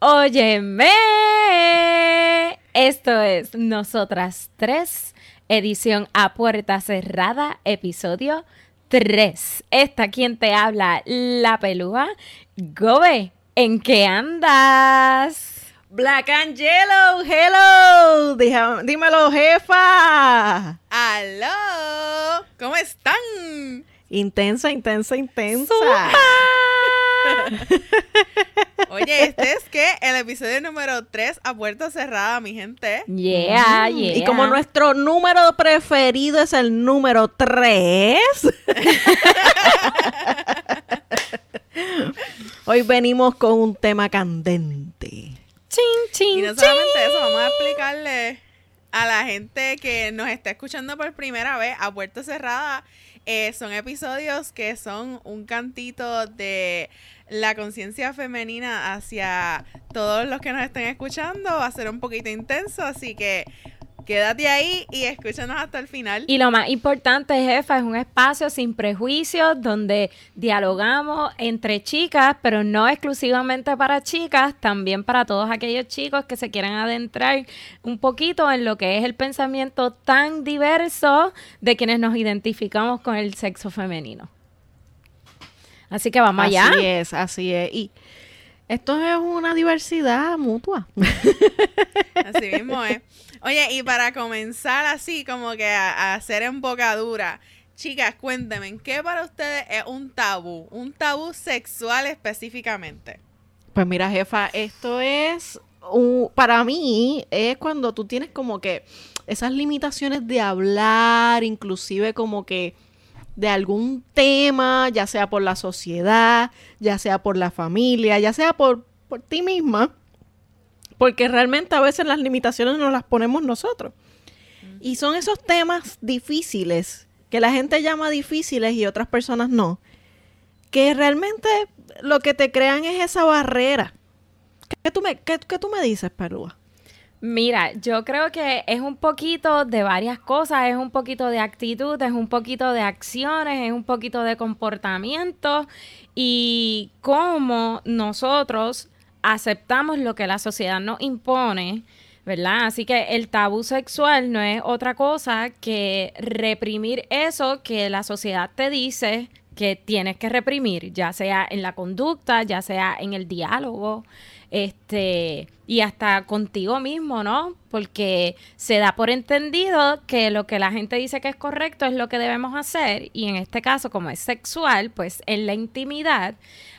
Óyeme. Esto es Nosotras Tres, edición a puerta cerrada, episodio 3. Esta quien te habla, la pelúa. Gobe, ¿en qué andas? Black and Yellow, hello. Dija- dímelo, jefa. ¡Aló! ¿Cómo están? Intensa, intensa, intensa. Oye, este es que el episodio número 3 a puerta cerrada, mi gente. Yeah, yeah. Y como nuestro número preferido es el número 3, hoy venimos con un tema candente. Chin, chin, Y no solamente eso, vamos a explicarle a la gente que nos está escuchando por primera vez a puerta cerrada. Eh, son episodios que son un cantito de la conciencia femenina hacia todos los que nos estén escuchando. Va a ser un poquito intenso, así que quédate ahí y escúchanos hasta el final. Y lo más importante, jefa, es un espacio sin prejuicios donde dialogamos entre chicas, pero no exclusivamente para chicas, también para todos aquellos chicos que se quieran adentrar un poquito en lo que es el pensamiento tan diverso de quienes nos identificamos con el sexo femenino. Así que vamos allá. Así es, así es. Y esto es una diversidad mutua. Así mismo es. Oye, y para comenzar así como que a, hacer embocadura, chicas, cuéntenme, ¿qué para ustedes es un tabú? Un tabú sexual específicamente. Pues mira, jefa, esto es un- para mí es cuando tú tienes como que esas limitaciones de hablar, inclusive como que de algún tema, ya sea por la sociedad, ya sea por la familia, ya sea por, por ti misma, porque realmente a veces las limitaciones nos las ponemos nosotros. Y son esos temas difíciles, que la gente llama difíciles y otras personas no, que realmente lo que te crean es esa barrera. ¿Qué tú me, tú me dices, Perúa? Mira, yo creo que es un poquito de varias cosas, es un poquito de actitud, es un poquito de acciones, es un poquito de comportamiento y cómo nosotros aceptamos lo que la sociedad nos impone, ¿verdad? Así que el tabú sexual no es otra cosa que reprimir eso que la sociedad te dice que tienes que reprimir, ya sea en la conducta, ya sea en el diálogo, este, y hasta contigo mismo, ¿no? Porque se da por entendido que lo que la gente dice que es correcto es lo que debemos hacer, y en este caso, como es sexual, pues en la intimidad,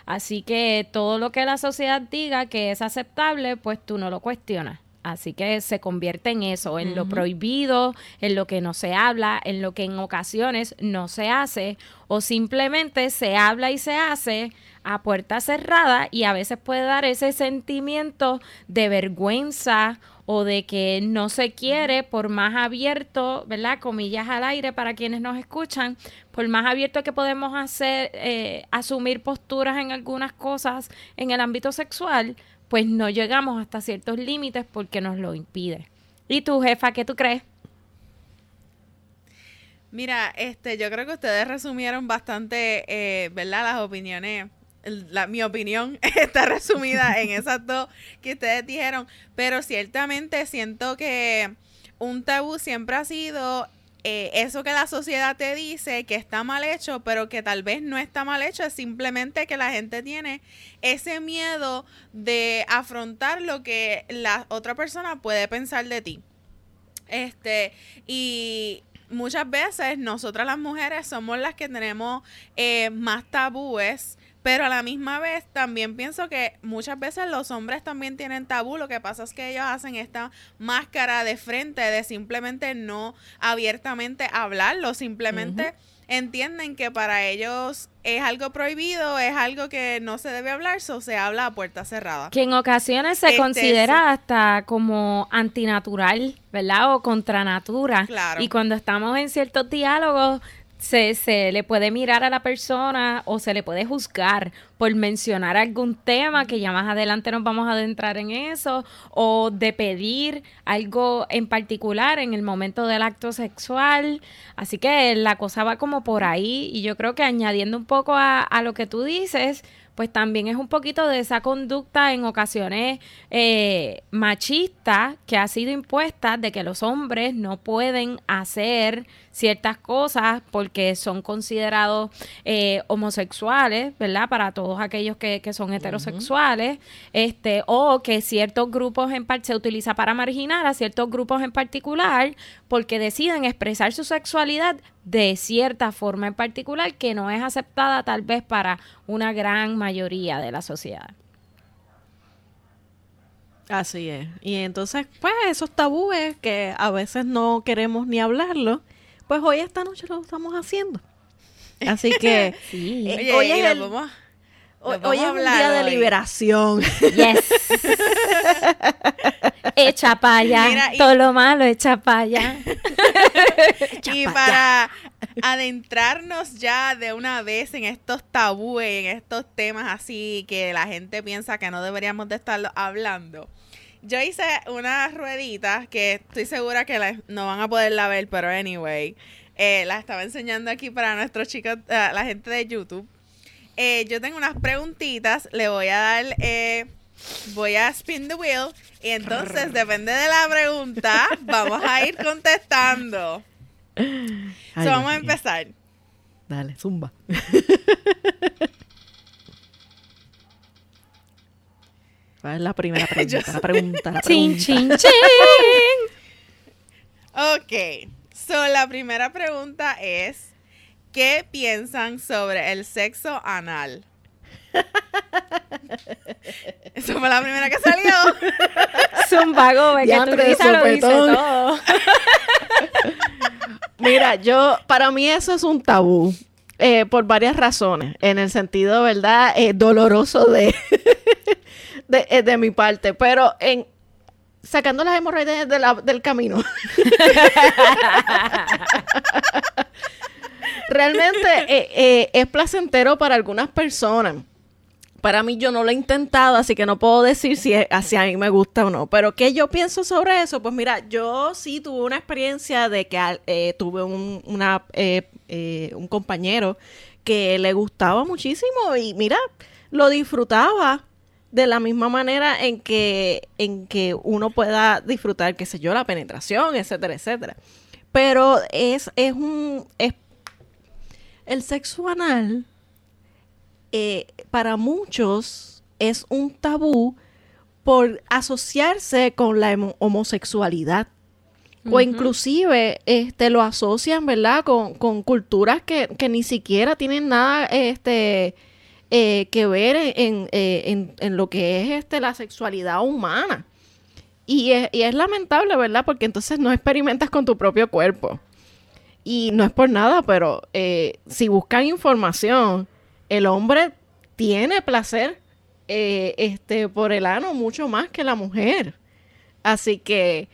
así que todo lo que la sociedad diga que es aceptable, pues tú no lo cuestionas. Así que se convierte en eso, en lo prohibido, en lo que no se habla, en lo que en ocasiones no se hace, o simplemente se habla y se hace a puerta cerrada y a veces puede dar ese sentimiento de vergüenza o de que no se quiere, por más abierto, ¿verdad? Comillas al aire para quienes nos escuchan, por más abierto que podemos hacer, eh, asumir posturas en algunas cosas en el ámbito sexual, pues no llegamos hasta ciertos límites porque nos lo impide. ¿Y tú, jefa, qué tú crees? Mira, este, yo creo que ustedes resumieron bastante, eh, ¿verdad? Las opiniones. Mi opinión está resumida en esas dos que ustedes dijeron, pero ciertamente siento que un tabú siempre ha sido eh, eso que la sociedad te dice que está mal hecho, pero que tal vez no está mal hecho, es simplemente que la gente tiene ese miedo de afrontar lo que la otra persona puede pensar de ti. Este, y muchas veces nosotras las mujeres somos las que tenemos eh, más tabúes, pero a la misma vez también pienso que muchas veces los hombres también tienen tabú. Lo que pasa es que ellos hacen esta máscara de frente de simplemente no abiertamente hablarlo, simplemente entienden que para ellos es algo prohibido, es algo que no se debe hablar, so se habla a puerta cerrada. Que en ocasiones se Este, considera hasta como antinatural, ¿verdad? O contra natura. Claro. Y cuando estamos en ciertos diálogos, se, se le puede mirar a la persona o se le puede juzgar por mencionar algún tema que ya más adelante nos vamos a adentrar en eso o de pedir algo en particular en el momento del acto sexual. Así que la cosa va como por ahí y yo creo que añadiendo un poco a, a lo que tú dices, pues también es un poquito de esa conducta en ocasiones eh, machista que ha sido impuesta de que los hombres no pueden hacer ciertas cosas porque son considerados eh, homosexuales, ¿verdad? Para todos aquellos que, que son heterosexuales, este, o que ciertos grupos en se utiliza para marginar a ciertos grupos en particular porque deciden expresar su sexualidad de cierta forma en particular que no es aceptada tal vez para una gran mayoría de la sociedad. Así es. Y entonces, pues esos tabúes que a veces no queremos ni hablarlo, pues hoy esta noche lo estamos haciendo. Así que Sí. eh, Oye, hoy es, el- vamos- hoy- hoy es un día de hoy. liberación. Yes. echa para allá. Todo lo malo echa para allá. Y para adentrarnos ya de una vez en estos tabúes, en estos temas así que la gente piensa que no deberíamos de estar hablando. Yo hice unas rueditas que estoy segura que la- no van a poderla ver, pero anyway, eh, las estaba enseñando aquí para nuestros chicos, eh, la gente de YouTube. Eh, yo tengo unas preguntitas, le voy a dar, eh, voy a spin the wheel y entonces depende de la pregunta, vamos a ir contestando. Ay, So, vamos a empezar. Dale, zumba. ¿Cuál es la primera pregunta? La pregunta, la pregunta. chin, chin. Ok. So, la primera pregunta es: ¿Qué piensan sobre el sexo anal? Esa fue la primera que salió. Zumba, Gobe, que risa lo dice todo. Mira, yo, para mí eso es un tabú. eh, por varias razones. En el sentido, ¿verdad? Eh, doloroso de, de, eh, de mi parte. Pero en sacando las hemorroides de la- del camino. Realmente eh, eh, es placentero para algunas personas. Para mí yo no lo he intentado, así que no puedo decir si si a mí me gusta o no. Pero ¿qué yo pienso sobre eso? Pues mira, yo sí tuve una experiencia de que eh, tuve un, una, eh, eh, un compañero que le gustaba muchísimo y mira, lo disfrutaba de la misma manera en que, en que uno pueda disfrutar, qué sé yo, la penetración, etcétera, etcétera. Pero es, es un... Es, el sexo anal eh, para muchos es un tabú por asociarse con la homo- homosexualidad. O inclusive este, lo asocian, ¿verdad? Con, con culturas que, que ni siquiera tienen nada este, eh, que ver en, eh, en- en lo que es este, la sexualidad humana. Y es, y es lamentable, ¿verdad? Porque entonces no experimentas con tu propio cuerpo. Y no es por nada, pero eh, si buscan información, el hombre tiene placer este, por el ano mucho más que la mujer. Así que,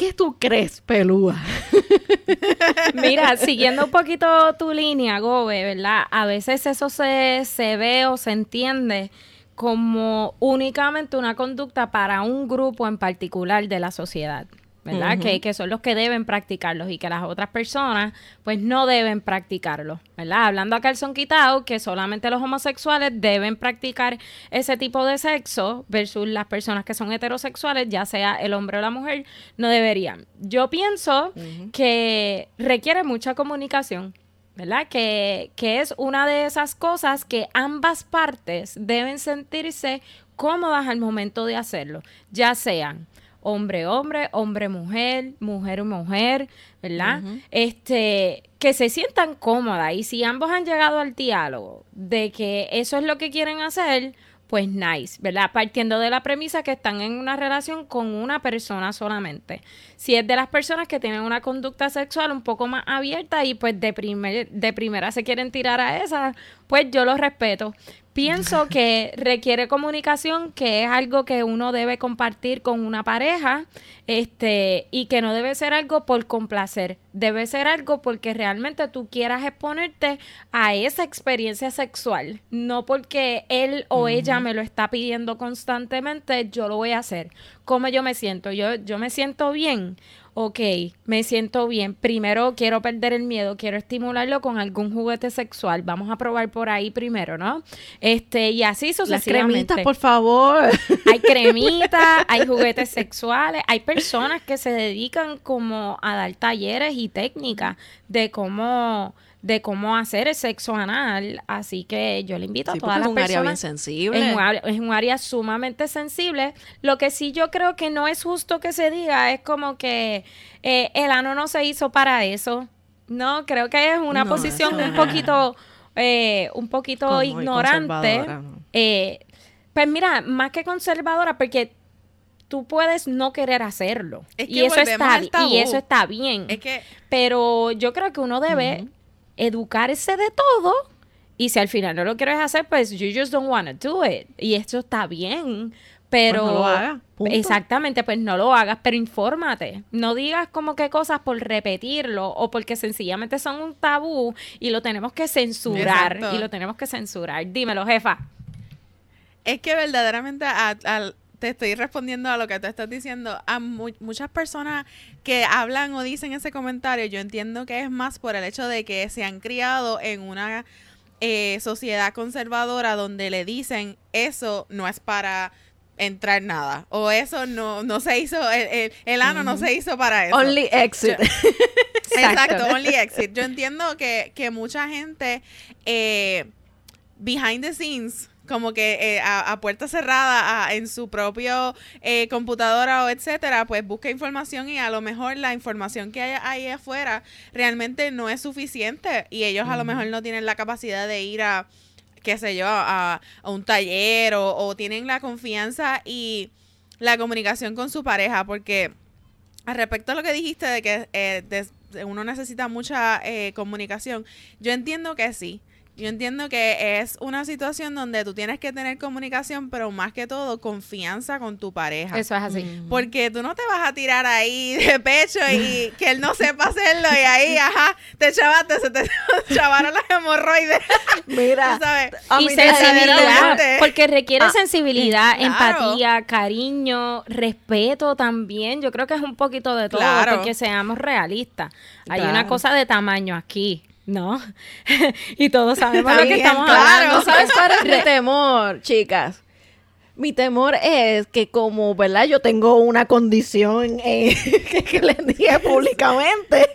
¿qué tú crees, pelúa? Mira, siguiendo un poquito tu línea, Gobe, ¿verdad? A veces eso se, se ve o se entiende como únicamente una conducta para un grupo en particular de la sociedad, ¿verdad? Que, que son los que deben practicarlos y que las otras personas pues no deben practicarlo, ¿verdad? Hablando a calzón quitado, que solamente los homosexuales deben practicar ese tipo de sexo versus las personas que son heterosexuales, ya sea el hombre o la mujer, no deberían. Yo pienso que requiere mucha comunicación. ¿verdad? Que, que es una de esas cosas que ambas partes deben sentirse cómodas al momento de hacerlo, ya sean hombre-hombre, hombre-mujer, mujer-mujer, ¿verdad? Este, que se sientan cómodas y si ambos han llegado al diálogo de que eso es lo que quieren hacer, pues nice, ¿verdad? Partiendo de la premisa que están en una relación con una persona solamente. Si es de las personas que tienen una conducta sexual un poco más abierta y pues de, primer, de primera se quieren tirar a esa, pues yo lo respeto. Pienso que requiere comunicación, que es algo que uno debe compartir con una pareja, este, y que no debe ser algo por complacer, debe ser algo porque realmente tú quieras exponerte a esa experiencia sexual, no porque él o ella me lo está pidiendo constantemente, yo lo voy a hacer. ¿Cómo yo me siento? Yo, yo me siento bien. Ok, me siento bien. Primero quiero perder el miedo, quiero estimularlo con algún juguete sexual. Vamos a probar por ahí primero, ¿no? Este, y así Las sucesivamente. cremitas, por favor. Hay cremitas, hay juguetes sexuales, hay personas que se dedican como a dar talleres y técnicas de cómo de cómo hacer el sexo anal, así que yo le invito Sí, a todas las es un área bien personas sensible. es un, área, es un área sumamente sensible. Lo que sí yo creo que no es justo que se diga es como que eh, el ano no se hizo para eso. No, creo que es una No, posición eso un poquito, eh, un poquito Como ignorante. Eh, pues mira, más que conservadora, porque tú puedes no querer hacerlo. Es que y eso está y eso está bien. Es que Pero yo creo que uno debe educarse de todo. Y si al final no lo quieres hacer, pues you just don't want to do it. Y esto está bien. Pero. Pues no lo hagas, punto. Exactamente, pues no lo hagas, pero infórmate. No digas como que cosas por repetirlo o porque sencillamente son un tabú y lo tenemos que censurar. Exacto. Y lo tenemos que censurar. Dímelo, jefa. Es que verdaderamente a- te estoy respondiendo a lo que tú estás diciendo. A mu- muchas personas que hablan o dicen ese comentario, yo entiendo que es más por el hecho de que se han criado en una eh, sociedad conservadora donde le dicen eso no es para entrar nada o eso no no se hizo el, el- el ano no se hizo para eso Only exit. Exacto, Exacto. only exit. Yo entiendo que, que mucha gente eh, behind the scenes, como que eh, a, a puerta cerrada a- en su propio eh, computadora o etcétera, pues busca información y a lo mejor la información que hay ahí afuera realmente no es suficiente y ellos a lo mejor no tienen la capacidad de ir a qué sé yo, a, a un taller o, o tienen la confianza y la comunicación con su pareja, porque al respecto a lo que dijiste de que eh, de uno necesita mucha eh, comunicación, yo entiendo que sí. Yo entiendo que es una situación donde tú tienes que tener comunicación, pero más que todo confianza con tu pareja. Eso es así. Mm. Porque tú no te vas a tirar ahí de pecho y que él no sepa hacerlo y ahí, ajá, te chavaste, se te chavaron las hemorroides. Mira, sabes. a y sensibilidad, porque requiere Ah, sensibilidad, claro. empatía, cariño, respeto también. Yo creo que es un poquito de todo, Claro. porque seamos realistas. Hay Claro. una cosa de tamaño aquí, ¿no? y todos sabemos lo que estamos claro. hablando. ¿Sabes cuál es mi temor, chicas? Mi temor es que como, ¿verdad? Yo tengo una condición eh, que, que les dije públicamente.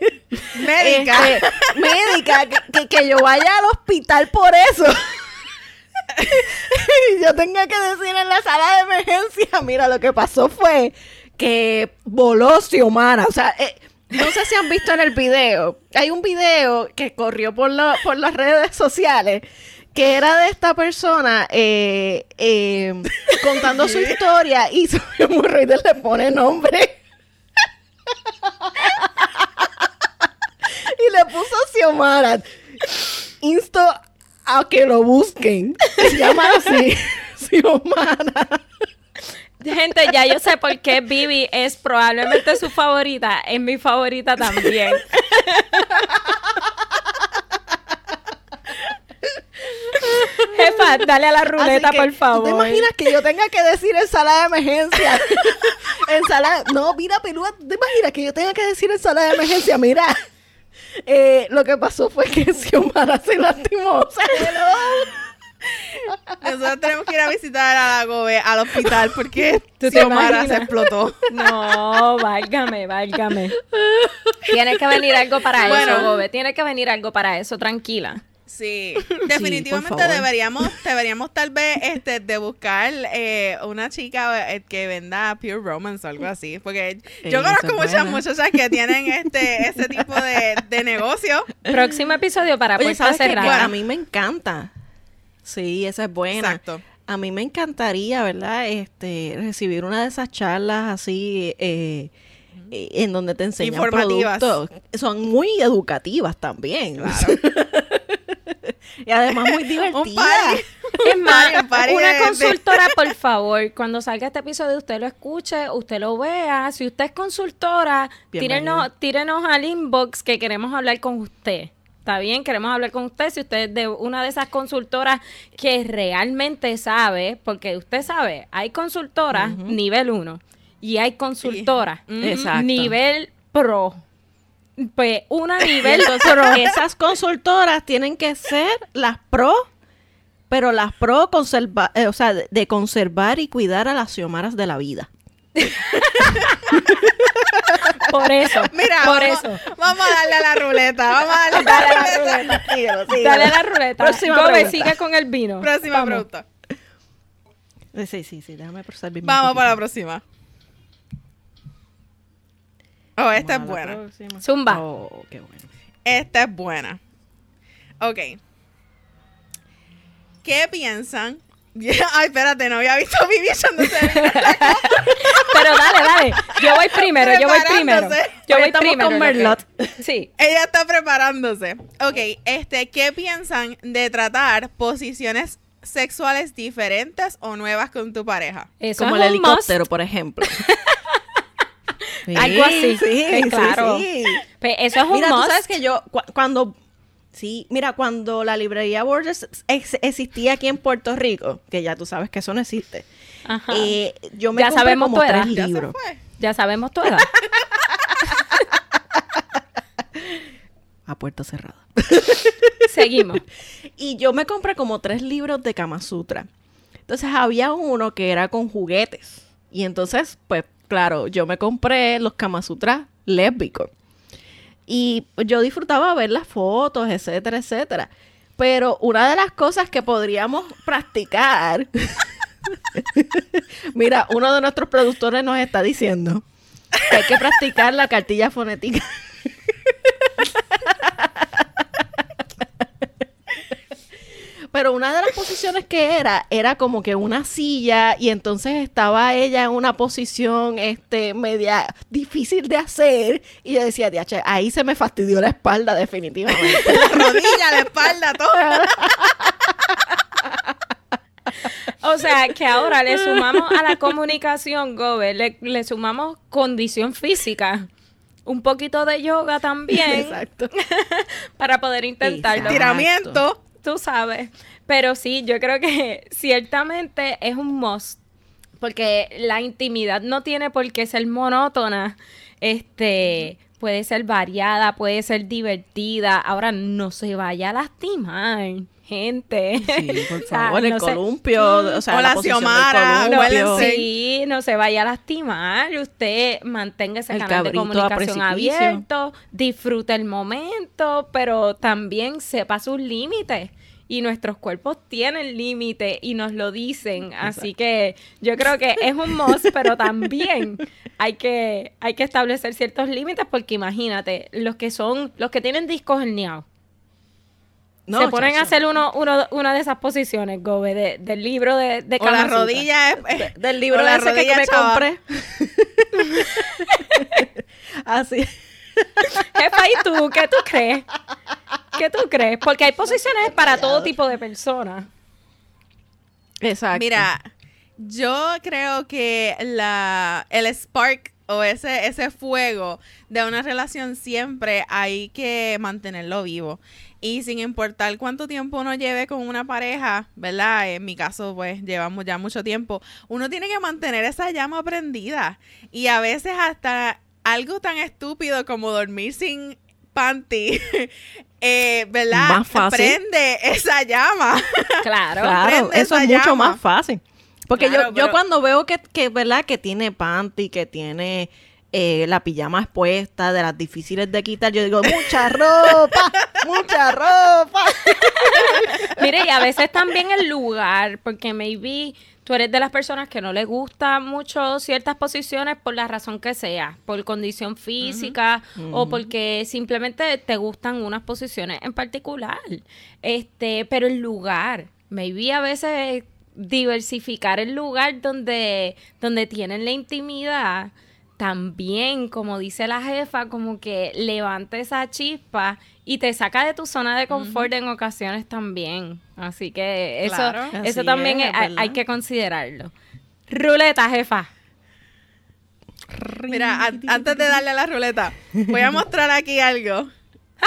Médica. Este, médica, que, que- que yo vaya al hospital por eso. y yo tenga que decir en la sala de emergencia, mira, lo que pasó fue que voló Xiomara. O sea, eh, no sé si han visto en el video. Hay un video que corrió por, la- por las redes sociales que era de esta persona eh, eh, contando su historia y su hemorroides le pone nombre. y le puso Xiomara. Insto a que lo busquen. Se llama así. Xiomara. Gente, ya yo sé por qué Vivi es probablemente su favorita. Es mi favorita también. Jefa, dale a la ruleta, que, por favor. ¿Tú te imaginas que yo tenga que decir en sala de emergencia? en sala... No, mira, pelúa, ¿tú te imaginas que yo tenga que decir en sala de emergencia? Mira, eh, lo que pasó fue que Xiomara se lastimó. O sea, Nosotros tenemos que ir a visitar a la Gobe al hospital porque ¿Tú te Xiomara se explotó. No, válgame, válgame. Tiene que venir algo para Bueno. eso, Gobe. Tiene que venir algo para eso, tranquila. Sí, definitivamente deberíamos, deberíamos tal vez este de buscar eh, una chica eh, que venda Pure Romance o algo así, porque yo Ey, conozco muchas buena. muchachas que tienen este ese tipo de, de negocio. Próximo episodio para Oye, puerta cerrada. A mí me encanta. Sí, esa es buena. Exacto. A mí me encantaría, ¿verdad? Este, recibir una de esas charlas así eh, eh, en donde te enseñan Informativas. productos. Son muy educativas también. y además muy divertidas. Un party. Es más, Party, una de- de- consultora, por favor, cuando salga este episodio, usted lo escuche, usted lo vea. Si usted es consultora, tírenos, tírenos al inbox que queremos hablar con usted. ¿Está bien? Queremos hablar con usted. Si usted es de una de esas consultoras que realmente sabe, porque usted sabe, hay consultoras nivel 1 y hay consultoras nivel pro. Pues una nivel Entonces, pro. esas consultoras tienen que ser las pro, pero las pro conserva, eh, o sea, de, de conservar y cuidar a las xiomaras de la vida. Por eso. Mira, por vamos, eso. vamos a darle a la ruleta. Vamos a darle, Dale a a la la ruleta. ruleta. Síguelo, síguelo. Dale a la ruleta. Próxima Gobe, pregunta. sigue con el vino. Próxima Vamos. pregunta. Eh, Sí, sí, sí, déjame procesar bien. Vamos para la próxima. Oh, esta es Vamos a la buena. próxima. Zumba. Oh, qué bueno. Esta es buena. Ok. ¿Qué piensan? Ay, espérate, no había visto mi echándose Pero dale, dale. Yo voy primero, yo voy primero. Yo voy primero. con Merlot. Sí. Ella está preparándose. Ok, este, ¿qué piensan de tratar posiciones sexuales diferentes o nuevas con tu pareja? Eso Como es el helicóptero, por ejemplo. Sí, Algo así. Sí, claro. sí. Pues eso es un Mira, tú must. sabes que yo, cu- cuando, sí, mira, cuando la librería Borders ex- existía aquí en Puerto Rico, que ya tú sabes que eso no existe, Ajá. eh, yo me Ya compré sabemos como edad. tres ¿Ya se libros. fue? Ya sabemos tu edad. A puerta cerrada. Seguimos. Y yo me compré como tres libros de Kama Sutra. Entonces había uno que era con juguetes. Y entonces, pues, claro, yo me compré los Kama Sutra lésbicos. Y yo disfrutaba ver las fotos, etcétera, etcétera. Pero una de las cosas que podríamos practicar. Mira, uno de nuestros productores nos está diciendo que hay que practicar la cartilla fonética. Pero una de las posiciones que era, era como que una silla y entonces estaba ella en una posición este, media difícil de hacer y yo decía, "Diache, ahí se me fastidió la espalda definitivamente. La rodilla, la espalda, todo. O sea, que ahora le sumamos a la comunicación, Gobe, le, le sumamos condición física. Un poquito de yoga también Exacto. para poder intentarlo. Exacto. Tú sabes. Pero sí, yo creo que ciertamente es un must. Porque la intimidad no tiene por qué ser monótona. Este. Puede ser variada, puede ser divertida. Ahora no se vaya a lastimar, gente. Sí, por favor, el no se- columpio, o sea, O la, la xiomara, huélense. Sí, no se vaya a lastimar. Usted mantenga ese El canal de comunicación abierto, disfrute el momento, pero también sepa sus límites. Y nuestros cuerpos tienen límites y nos lo dicen. Así que yo creo que es un must, pero también hay que, hay que establecer ciertos límites porque imagínate, los que son, los que tienen discos herniados. No, se ponen a hacer uno, uno, una de esas posiciones, Gobe, de- del libro de, de O la rodilla es... De- del libro o la ese que me chava. compré. Así. Jefa, ¿y tú? ¿Qué tú crees? ¿Qué tú crees? Porque hay posiciones para todo tipo de personas. Exacto. Mira, yo creo que la el spark o ese ese fuego de una relación siempre hay que mantenerlo vivo. Y sin importar cuánto tiempo uno lleve con una pareja, ¿verdad? En mi caso, pues llevamos ya mucho tiempo. Uno tiene que mantener esa llama prendida. Y a veces hasta algo tan estúpido como dormir sin panty, eh, ¿verdad? Más fácil. Prende esa llama. Claro. Claro, eso es mucho más fácil. Porque Claro, yo, yo pero- cuando veo que, que, ¿verdad? Que tiene panty, que tiene eh, la pijama expuesta, de las difíciles de quitar, yo digo, mucha ropa, mucha ropa. Mire, y a veces también el lugar, porque maybe tú eres de las personas que no le gusta mucho ciertas posiciones por la razón que sea, por condición física o porque simplemente te gustan unas posiciones en particular. Este, pero el lugar, maybe a veces diversificar el lugar donde donde tienen la intimidad también, como dice la jefa, como que levanta esa chispa y te saca de tu zona de confort en ocasiones también. Así que eso, Claro. eso Así también es, es- hay, que considerarlo. Ruleta, jefa. Mira, an- antes de darle a la ruleta, voy a mostrar aquí algo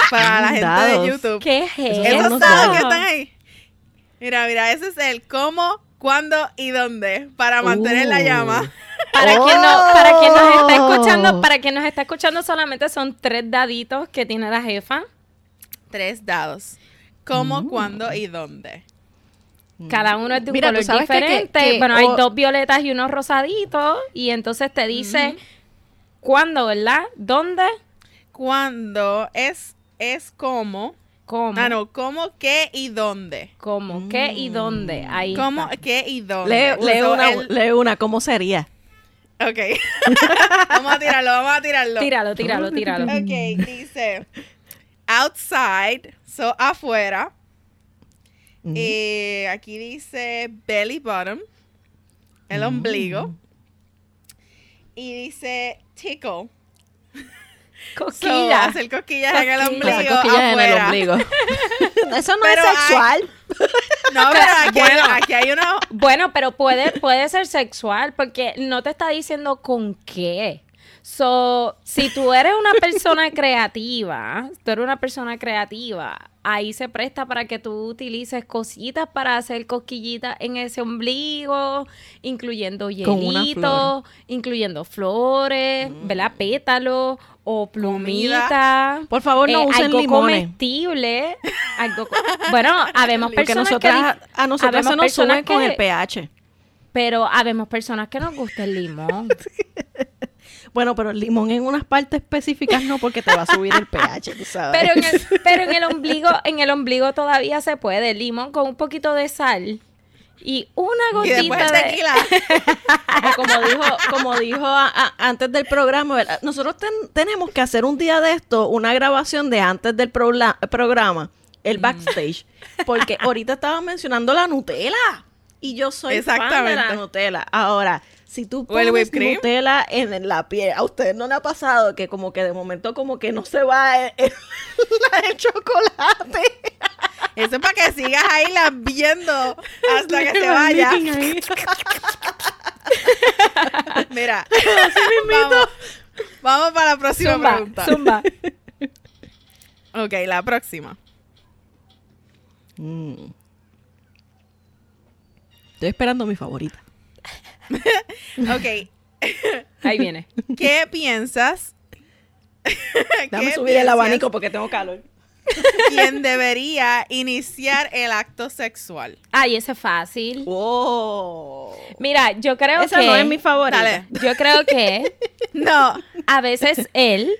para la gente Dados. de YouTube. ¿Qué es Esos eso? Dados. que están ahí. Mira, mira, ese es el cómo, cuándo y dónde para mantener la Uh. llama. Para, quien no, para quien nos está Oh. escuchando, para quien nos está escuchando solamente son tres daditos que tiene la jefa. Tres dados. ¿Cómo, cuándo y dónde? Cada uno es de un Mira, color sabes que- que- diferente. que- bueno, hay dos violetas y uno rosadito. Y entonces te dice cuándo, ¿verdad? ¿Dónde? Cuándo es, es cómo. ¿Cómo? Ah, no, cómo, qué y dónde. ¿Cómo? ¿Qué y dónde? Ahí ¿Cómo, está. qué y dónde? Lee, una, el- lee una, ¿cómo sería? Ok. vamos a tirarlo, vamos a tirarlo. Tíralo, tíralo, tíralo. Ok, dice outside, so afuera. Eh, aquí dice belly bottom, el ombligo. Y dice tickle. So, Cosquilla. hacer cosquillas en el ombligo. Las cosquillas en el afuera. ombligo. Eso no Pero es hay- sexual. No, pero aquí, Bueno. hay, aquí hay uno. Bueno, pero puede, puede ser sexual porque no te está diciendo con qué. So, si tú eres una persona creativa, tú eres una persona creativa, ahí se presta para que tú utilices cositas para hacer cosquillitas en ese ombligo, incluyendo hielitos, incluyendo flores, ¿verdad? Pétalos o plumitas. Por favor, no eh, usen algo limones. comestible. algo co- bueno, habemos personas nosotras, que... a nos personas suben con que- el pH. Pero habemos personas que nos gusta el limón. Bueno, pero el limón en unas partes específicas no, porque te va a subir el pH, tú sabes. Pero en el, pero en el ombligo, en el ombligo todavía se puede. Limón con un poquito de sal y una Y después gotita de. tequila. Como- como dijo, como dijo a- a- antes del programa, ¿verdad? nosotros ten- tenemos que hacer un día de esto, una grabación de antes del programa, el Mm. backstage, porque ahorita estaba mencionando la Nutella y yo soy fan de la Exactamente. Nutella. Ahora, si tú pones. Nutella en la piel, a ustedes no le ha pasado que como que de momento como que no se va el, el- el chocolate. Eso es para que sigas ahí viendo hasta que se vaya. Mira, vamos, vamos para la próxima Zumba, pregunta. zumba. Ok, la próxima. Mm. Estoy esperando mi favorita. Ok, Ahí viene. ¿qué piensas? ¿Qué subir el piensas abanico porque tengo calor. ¿Quién debería iniciar el acto sexual? Ay, ese es fácil. Oh. Mira, yo creo Esa que. no es mi favorita. Dale. Yo creo que No, a veces él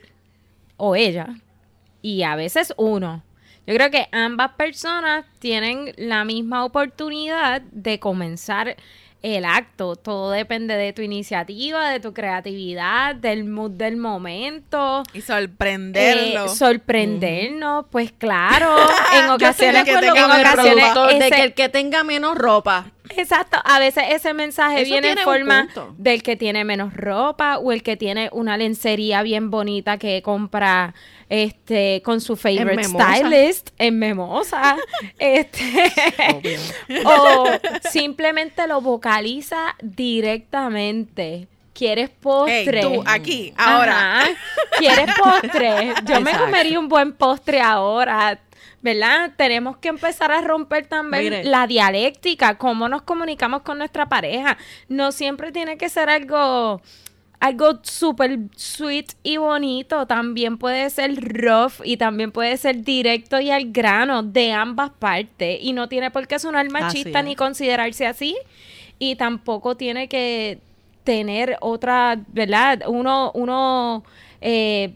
o ella y a veces uno. Yo creo que ambas personas tienen la misma oportunidad de comenzar el acto. Todo depende de tu iniciativa, de tu creatividad, del mood del momento. y sorprenderlo. Eh, sorprendernos, pues claro, en ocasiones, que en ocasiones productor de que el que tenga menos ropa. Exacto, a veces ese mensaje Eso viene en forma del que tiene menos ropa o el que tiene una lencería bien bonita que compra este con su favorite Memosa. stylist en Memosa. este o simplemente lo vocaliza directamente. ¿Quieres postre? tú, aquí, ahora. Ajá. ¿Quieres postre? Yo me comería un buen postre ahora. ¿Verdad? Tenemos que empezar a romper también Mire. la dialéctica, cómo nos comunicamos con nuestra pareja. No siempre tiene que ser algo algo súper sweet y bonito. También puede ser rough y también puede ser directo y al grano de ambas partes. Y no tiene por qué sonar machista ni considerarse así. Y tampoco tiene que tener otra, ¿verdad? Uno, uno eh,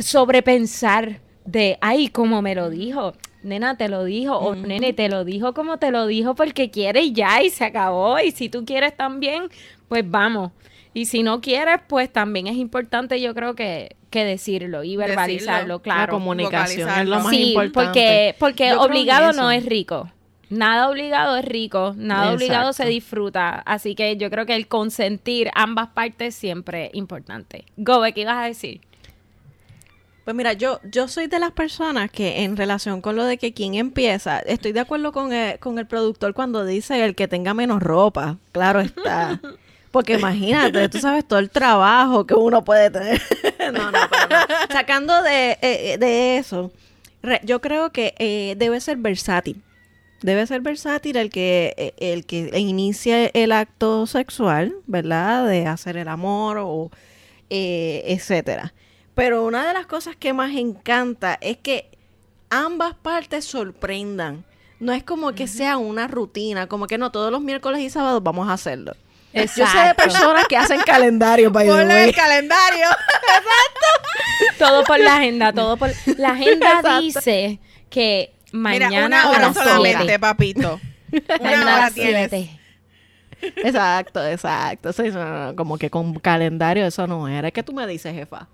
sobrepensar de, ay, como me lo dijo. Nena te lo dijo, o nene te lo dijo como te lo dijo porque quiere y ya, y se acabó. Y si tú quieres también, pues vamos. Y si no quieres, pues también es importante, yo creo que, que decirlo y verbalizarlo, Decirlo. La claro. comunicación es lo más sí, importante. porque, porque Yo obligado no es rico. Nada obligado es rico, nada obligado se disfruta. Así que yo creo que el consentir ambas partes siempre es importante. Gobe, ¿qué ibas a decir? Pues mira, yo, yo soy de las personas que en relación con lo de que quién empieza, estoy de acuerdo con el, con el productor cuando dice el que tenga menos ropa. Claro está. Porque imagínate, tú sabes todo el trabajo que uno puede tener. no, no, pero no. Sacando de, eh, de eso, re- yo creo que eh, debe ser versátil. Debe ser versátil el que, eh, el que inicie el acto sexual, ¿verdad? De hacer el amor o eh, etcétera. Pero una de las cosas que más encanta es que ambas partes sorprendan. No es como que sea una rutina, como que no, todos los miércoles y sábados vamos a hacerlo. Yo sé de Exacto. personas que hacen calendario, the Ponle el calendario. Todo por la agenda, todo por... La agenda Exacto. dice que Mira, mañana una a hora las solamente, siete. papito. Mañana Una hora tienes. siete. Exacto, exacto. No, no, como que con calendario eso no era. ¿Qué tú me dices, jefa?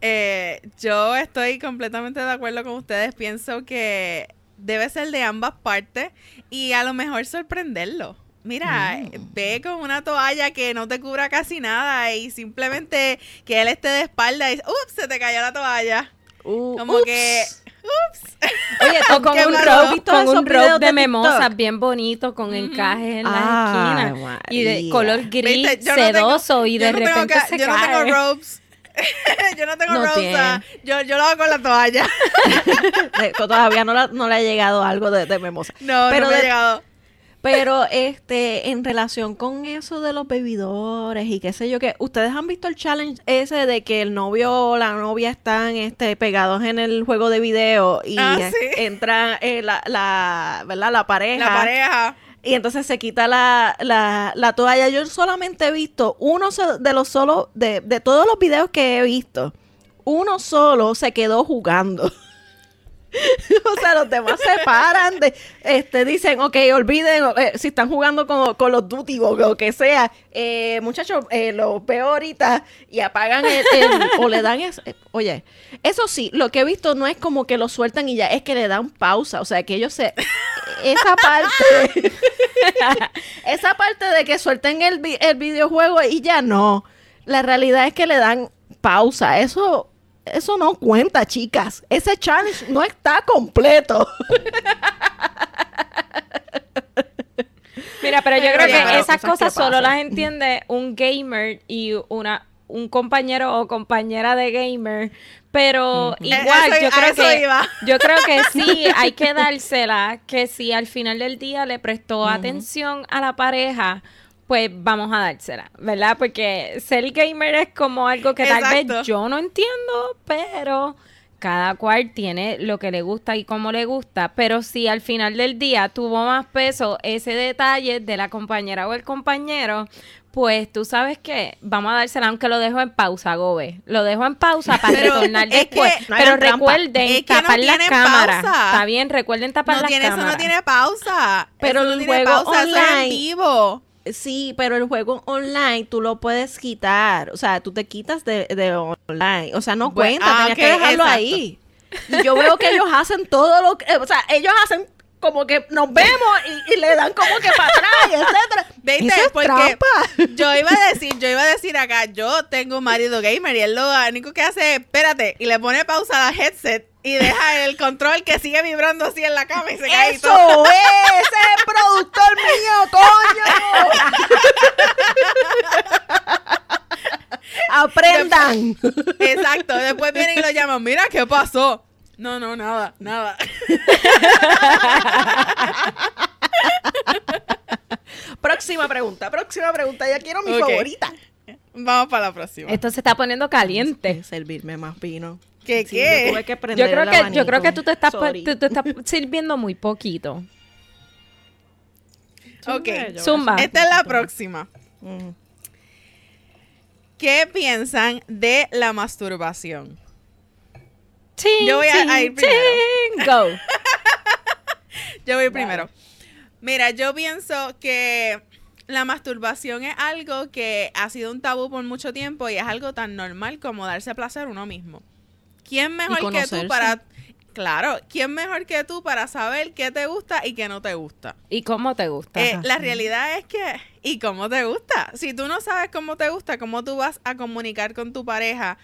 Eh, yo estoy completamente de acuerdo con ustedes. Pienso que debe ser de ambas partes y a lo mejor sorprenderlo. Mira, ve con una toalla que no te cubra casi nada y simplemente que él esté de espalda y ups, se te cayó la toalla. Uh, Como ups. que, ups. Oye, O con un robe, ¿Visto esos con un robe de TikTok? bien bonito, con encajes en la Ay, esquina. Y de color gris, Viste, yo no tengo- sedoso, y de no tengo repente se yo no tengo robes. yo no tengo No ah, Yo, yo lo hago con la toalla. Todavía no, la- no le ha llegado algo de, de memosa. No, Pero no me de- ha llegado. Pero este, en relación con eso de los bebidores y qué sé yo, que ustedes han visto el challenge ese de que el novio o la novia están este, pegados en el juego de video y Ah, sí. entra eh, la, la, ¿verdad? la pareja. La pareja. Y entonces se quita la, la, la toalla. Yo solamente he visto uno de los solo, de, de todos los videos que he visto, uno solo se quedó jugando. o sea, los demás se paran, de, este, dicen, ok, olviden, eh, si están jugando con, con los duty o lo que sea, eh, muchachos, eh, lo veo ahorita y apagan el, o le dan, eh, oye, eso sí, lo que he visto no es como que lo sueltan y ya, es que le dan pausa, o sea, que ellos se, esa parte, esa parte de que suelten el, el videojuego y ya no, la realidad es que le dan pausa, eso... Eso no cuenta, chicas. Ese challenge no está completo. Mira, pero yo Pero creo que pero esas cosas solo las entiende un gamer y una un compañero o compañera de gamer, pero igual eso- yo creo que iba. yo creo que sí hay que dársela, que si al final del día le prestó atención a la pareja, pues vamos a dársela, ¿verdad? Porque ser gamer es como algo que tal vez yo no entiendo, pero cada cual tiene lo que le gusta y cómo le gusta, pero si al final del día tuvo más peso ese detalle de la compañera o el compañero, pues tú sabes que vamos a dársela, aunque lo dejo en pausa, Gobe. Lo dejo en pausa para Pero retornar después. no pero recuerden Es que no tapar las cámaras. pausa. Está bien, recuerden tapar No las tiene, eso cámaras. no tiene pausa. Pero Eso el tiene juego pausa, eso es en online- vivo. Sí, pero el juego online tú lo puedes quitar. O sea, tú te quitas de, de online. O sea, no Bueno, cuenta, ah, tenías que dejarlo exacto. ahí. Y yo veo que ellos hacen todo lo que. O sea, ellos hacen como que nos vemos y, y le dan como que para atrás, etcétera. ¿Viste? Eso es Porque trampa. yo iba a decir, yo iba a decir acá, yo tengo un marido gamer y él lo único que hace es, espérate, y le pone pausa a la headset y deja el control que sigue vibrando así en la cama y se cae ¡Eso todo. es! ¡Ese es el productor mío, coño! ¡Aprendan! Exacto. Después vienen y lo llaman, mira, ¿qué pasó? No, no, nada, nada. próxima pregunta, próxima pregunta. Ya quiero mi favorita. Vamos para la próxima. Esto se está poniendo caliente. Servirme más vino. ¿Qué, Sí, qué? yo tuve que prender Yo creo el que yo creo que tú te estás tú te estás sirviendo muy poquito. Ok. Zumba. Esta es la próxima. Mm. ¿Qué piensan de la masturbación? Chin, Yo voy a- ir primero. Go. Yo voy primero. Mira, yo pienso que la masturbación es algo que ha sido un tabú por mucho tiempo y es algo tan normal como darse placer uno mismo. ¿Quién mejor que tú para... Claro, ¿quién mejor que tú para saber qué te gusta y qué no te gusta? ¿Y cómo te gusta? Eh, la realidad es que, ¿y cómo te gusta? Si tú no sabes cómo te gusta, ¿cómo tú vas a comunicar con tu pareja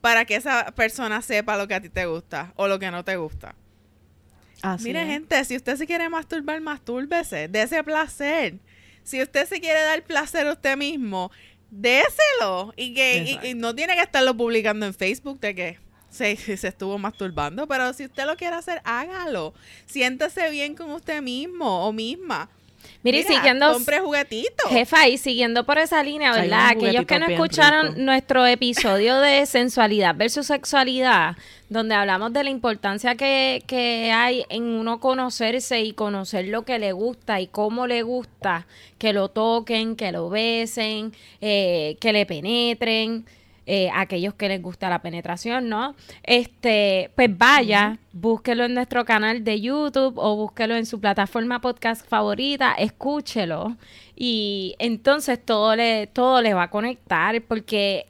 para que esa persona sepa lo que a ti te gusta o lo que no te gusta? Así Mire, es. gente, si usted se quiere masturbar, mastúrbese, dese placer. Si usted se quiere dar placer a usted mismo, déselo. Y que y no tiene que estarlo publicando en Facebook de que se, se estuvo masturbando, pero si usted lo quiere hacer, hágalo. Siéntese bien con usted mismo o misma. Mire, y siguiendo. Compre juguetitos. Jefa, y siguiendo por esa línea, ¿verdad? Aquellos que no escucharon rico. nuestro episodio de sensualidad versus sexualidad, donde hablamos de la importancia que, que hay en uno conocerse y conocer lo que le gusta y cómo le gusta, que lo toquen, que lo besen, eh, que le penetren. Eh, aquellos que les gusta la penetración, ¿no? Este, pues vaya, búsquelo en nuestro canal de YouTube o búsquelo en su plataforma podcast favorita, escúchelo y entonces todo le, todo le va a conectar porque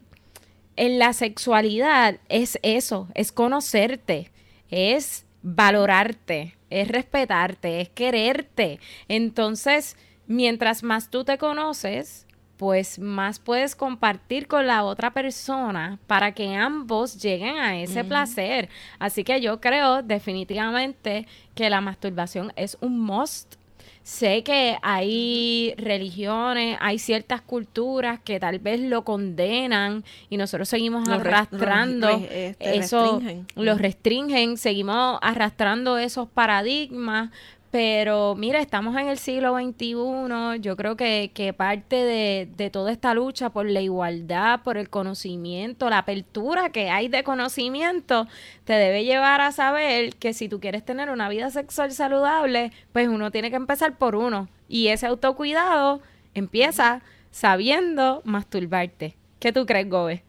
en la sexualidad es eso, es conocerte, es valorarte, es respetarte, es quererte. Entonces, mientras más tú te conoces, pues más puedes compartir con la otra persona para que ambos lleguen a ese placer. Así que yo creo definitivamente que la masturbación es un must. Sé que hay religiones, hay ciertas culturas que tal vez lo condenan y nosotros seguimos arrastrando re- este, eso, restringen. los Ujú. restringen, seguimos arrastrando esos paradigmas, pero mira, estamos en el siglo XXI, yo creo que, que parte de, de toda esta lucha por la igualdad, por el conocimiento, la apertura que hay de conocimiento, te debe llevar a saber que si tú quieres tener una vida sexual saludable, pues uno tiene que empezar por uno. Y ese autocuidado empieza sabiendo masturbarte. ¿Qué tú crees, Gobe?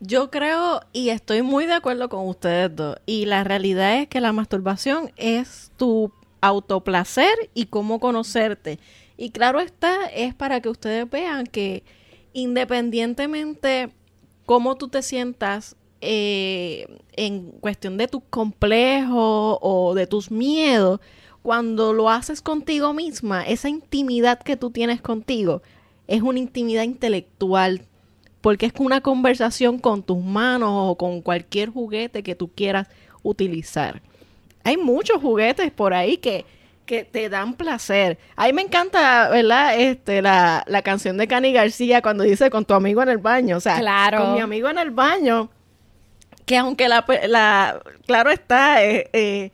Yo creo y estoy muy de acuerdo con ustedes dos. Y la realidad es que la masturbación es tu autoplacer y cómo conocerte. Y claro está, es para que ustedes vean que independientemente cómo tú te sientas eh, en cuestión de tus complejos o de tus miedos, cuando lo haces contigo misma, esa intimidad que tú tienes contigo es una intimidad intelectual porque es una conversación con tus manos o con cualquier juguete que tú quieras utilizar. Hay muchos juguetes por ahí que, que te dan placer. A mí me encanta, ¿verdad? Este, la, la canción de Cani García cuando dice con tu amigo en el baño. O sea, Claro. con mi amigo en el baño, que aunque la, la claro está, eh, eh,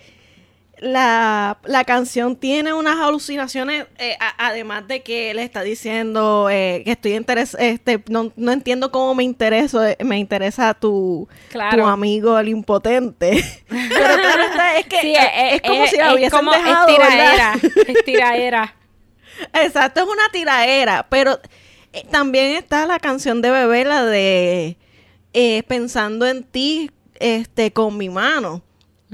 la, la canción tiene unas alucinaciones, eh, a- además de que él está diciendo eh, que estoy interes este, no, no entiendo cómo me intereso, eh, me interesa tu, Claro. tu amigo el impotente. Pero claro está, es que Sí, eh, es, como eh, si la es hubiesen como dejado, es tiraera, es tiraera. Exacto, es una tiraera, pero también está la canción de Bebé, la de Pensando en ti, este, con mi mano.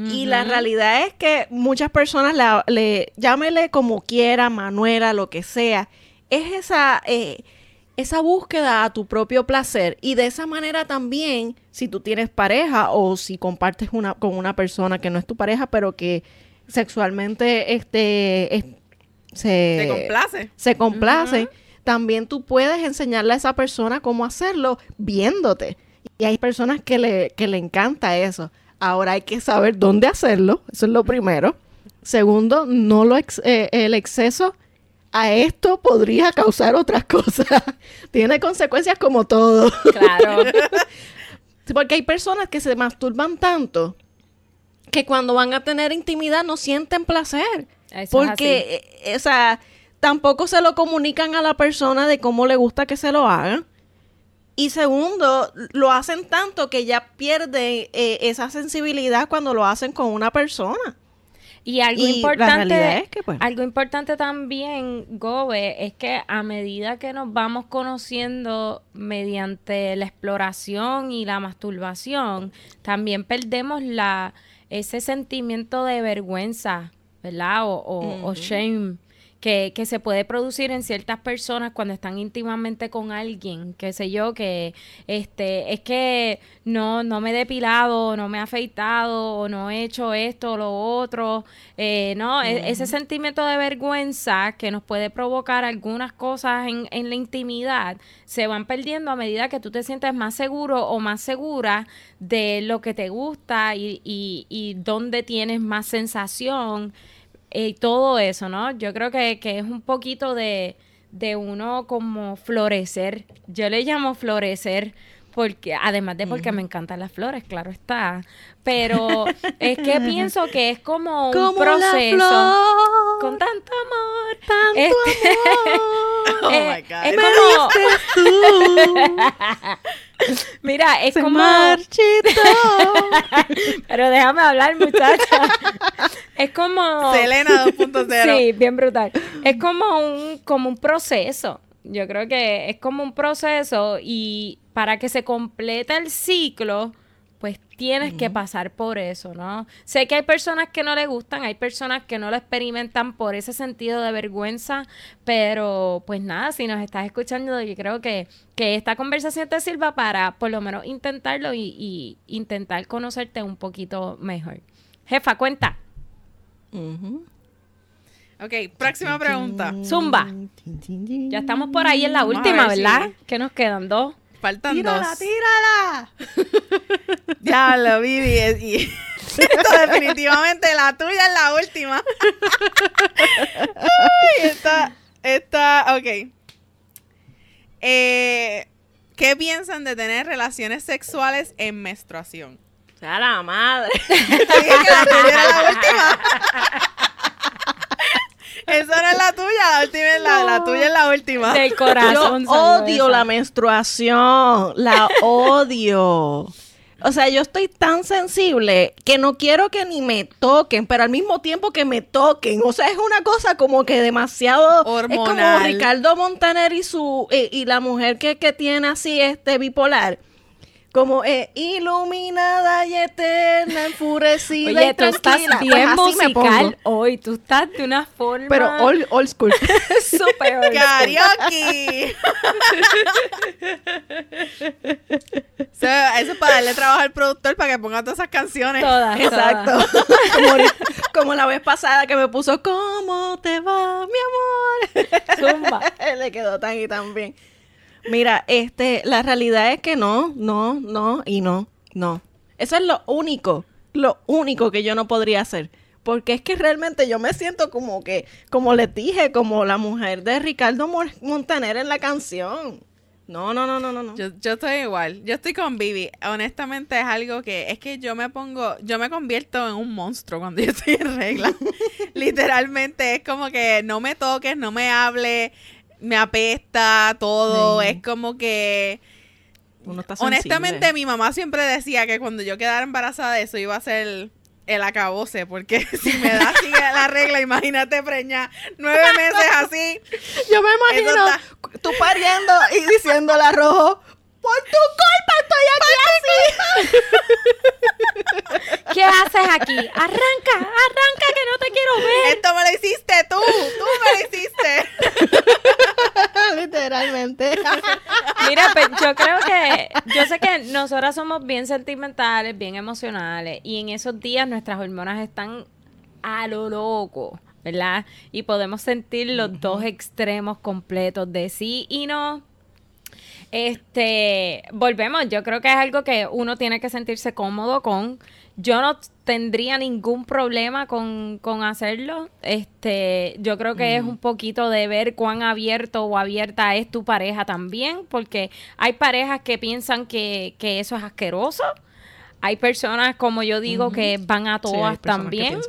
Y la realidad es que muchas personas la, le, llámele como quiera, Manuela, lo que sea, es esa, eh, esa búsqueda a tu propio placer. Y de esa manera también, si tú tienes pareja o si compartes una, con una persona que no es tu pareja, pero que sexualmente este, es- se, ¿Te complace? se complace, también tú puedes enseñarle a esa persona cómo hacerlo viéndote. Y hay personas que le, que le encanta eso. Ahora hay que saber dónde hacerlo, eso es lo primero. Segundo, no lo ex- eh, el exceso a esto podría causar otras cosas. Tiene consecuencias como todo. Claro. Porque hay personas que se masturban tanto que cuando van a tener intimidad no sienten placer. Eso es porque, eh, o sea, tampoco se lo comunican a la persona de cómo le gusta que se lo hagan. Y segundo, lo hacen tanto que ya pierden eh, esa sensibilidad cuando lo hacen con una persona. Y algo Y importante, realidad es que, pues- algo importante también, Gobe, es que a medida que nos vamos conociendo mediante la exploración y la masturbación, también perdemos la ese sentimiento de vergüenza, ¿verdad? O, o- o shame. Que, que se puede producir en ciertas personas cuando están íntimamente con alguien, qué sé yo, que este es que no, no me he depilado, no me he afeitado, o no he hecho esto o lo otro, eh, no, E- ese sentimiento de vergüenza que nos puede provocar algunas cosas en, en la intimidad se van perdiendo a medida que tú te sientes más seguro o más segura de lo que te gusta y, y, y dónde tienes más sensación y todo eso, ¿no? Yo creo que, que es un poquito de, de uno como florecer. Yo le llamo florecer porque además de porque me encantan las flores, claro está, pero es que pienso que es como un Como la proceso flor, con tanto amor. tanto Este- amor. Oh Eh, my God. es Me como, mira, es se como marchitó. Pero déjame hablar, muchacha. es como. Selena 2.0. Sí, bien brutal. Es como un, como un proceso. Yo creo que es como un proceso y para que se complete el ciclo, pues tienes que pasar por eso, ¿no? Sé que hay personas que no le gustan, hay personas que no lo experimentan por ese sentido de vergüenza, pero pues nada, si nos estás escuchando, yo creo que, que esta conversación te sirva para por lo menos intentarlo y, y intentar conocerte un poquito mejor. Jefa, cuenta. Ok, próxima pregunta. Zumba. Ya estamos por ahí en la última, ver ¿verdad? Que nos quedan dos. Faltan Tírala, dos. tírala. Diablo, Vivi. es- y- Esto definitivamente la tuya es la última. Ay, esta, esta, ok. Eh, ¿Qué piensan de tener relaciones sexuales en menstruación? A la madre. Dije que la tuya era la última. Eso no es la tuya, la última es la, la tuya es la última. Del Yo corazón. salió odio esa. la menstruación, la odio. O sea, yo estoy tan sensible que no quiero que ni me toquen, pero al mismo tiempo que me toquen. O sea, es una cosa como que demasiado... Es como Hormonal. Ricardo Montaner y su eh, y la mujer que, que tiene así este bipolar. Como eh, iluminada y eterna, enfurecida Oye, y tú estás. Pues bien pongo. musical hoy. Tú estás de una forma. Pero old, old school. súper old school. Karaoke. So, eso es para darle trabajo al productor para que ponga todas esas canciones. Todas, Exacto. todas. como, como la vez pasada que me puso ¿Cómo te va, mi amor? Zumba. Le quedó tan y tan bien. Mira, este, la realidad es que no, no, no y no, no. Eso es lo único, lo único que yo no podría hacer. Porque es que realmente yo me siento como que, como les dije, como la mujer de Ricardo Mon- Montaner en la canción. No, no, no, no, no, no. Yo, yo estoy igual. Yo estoy con Vivi. Honestamente es algo que es que yo me pongo, yo me convierto en un monstruo cuando yo estoy en regla. Literalmente es como que no me toques, no me hables, me apesta todo. Sí. Es como que Uno está sensible. honestamente mi mamá siempre decía que cuando yo quedara embarazada de eso iba a ser el acabose, porque si me da así la regla, imagínate preñar nueve meses así. Yo me imagino tú pariendo y diciéndole a Rojo, por tu culpa estoy aquí así. ¿Qué haces aquí? Arranca, arranca que no te quiero ver. Esto me lo hiciste tú, tú me lo hiciste. Literalmente. Mira, pues, yo creo que, yo sé que nosotras somos bien sentimentales, bien emocionales, y en esos días nuestras hormonas están a lo loco, ¿verdad? Y podemos sentir los dos extremos completos de sí y no. Este, volvemos, yo creo que es algo que uno tiene que sentirse cómodo con. Yo no tendría ningún problema con, con hacerlo. Este, yo creo que es un poquito de ver cuán abierto o abierta es tu pareja también, porque hay parejas que piensan que, que eso es asqueroso. Hay personas, como yo digo, que van a todas también.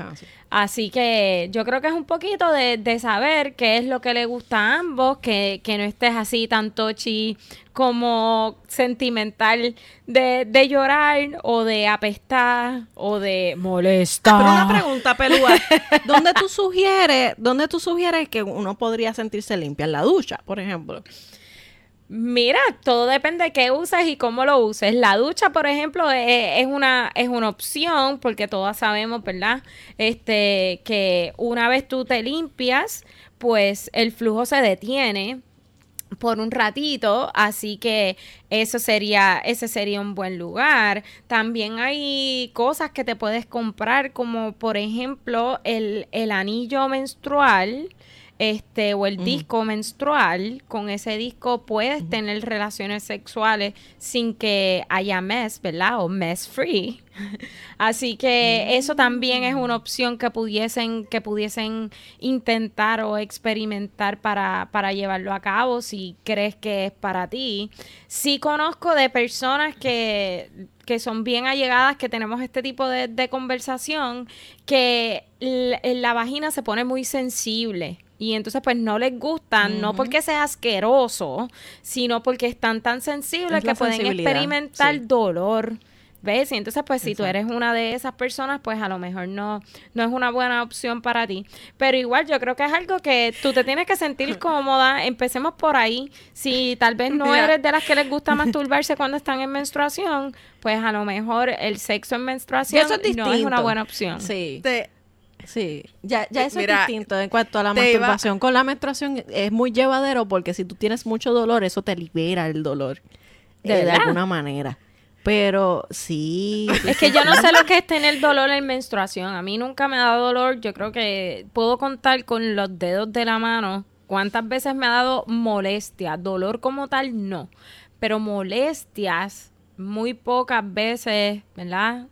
Así que yo creo que es un poquito de, de saber qué es lo que le gusta a ambos, que, que no estés así tan tochi como sentimental de, de llorar o de apestar o de molestar. Pero una pregunta, Pelúa. ¿Dónde tú sugieres, dónde tú sugieres que uno podría sentirse limpia? En la ducha, por ejemplo. Mira, todo depende de qué uses y cómo lo uses. La ducha, por ejemplo, e- es, una, es una opción, porque todas sabemos, ¿verdad? Este, que una vez tú te limpias, pues el flujo se detiene por un ratito, así que eso sería, ese sería un buen lugar. También hay cosas que te puedes comprar, como por ejemplo el, el anillo menstrual. Este o el disco menstrual, con ese disco puedes tener relaciones sexuales sin que haya mes, ¿verdad? O mes free. Así que eso también es una opción que pudiesen que pudiesen intentar o experimentar para, para llevarlo a cabo si crees que es para ti. Sí conozco de personas que que son bien allegadas, que tenemos este tipo de, de conversación, que la, la vagina se pone muy sensible y entonces pues no les gustan, no porque sea asqueroso, sino porque están tan sensibles Es que pueden experimentar sí. dolor. ¿Ves? Y entonces, pues, si tú eres una de esas personas, pues a lo mejor no, no es una buena opción para ti. Pero igual yo creo que es algo que tú te tienes que sentir cómoda. Empecemos por ahí. Si tal vez no Mira. eres de las que les gusta masturbarse cuando están en menstruación, pues a lo mejor el sexo en menstruación Eso es no es una buena opción. Sí, Te- sí. Ya, ya eso Mira, es distinto en cuanto a la iba- masturbación. Con la menstruación es muy llevadero porque si tú tienes mucho dolor, eso te libera el dolor. ¿De eh, de verdad? alguna manera. Pero sí. Es que yo no sé lo que es tener dolor en menstruación. A mí nunca me ha dado dolor. Yo creo que puedo contar con los dedos de la mano cuántas veces me ha dado molestia. Dolor como tal, no. Pero molestias, muy pocas veces, ¿verdad?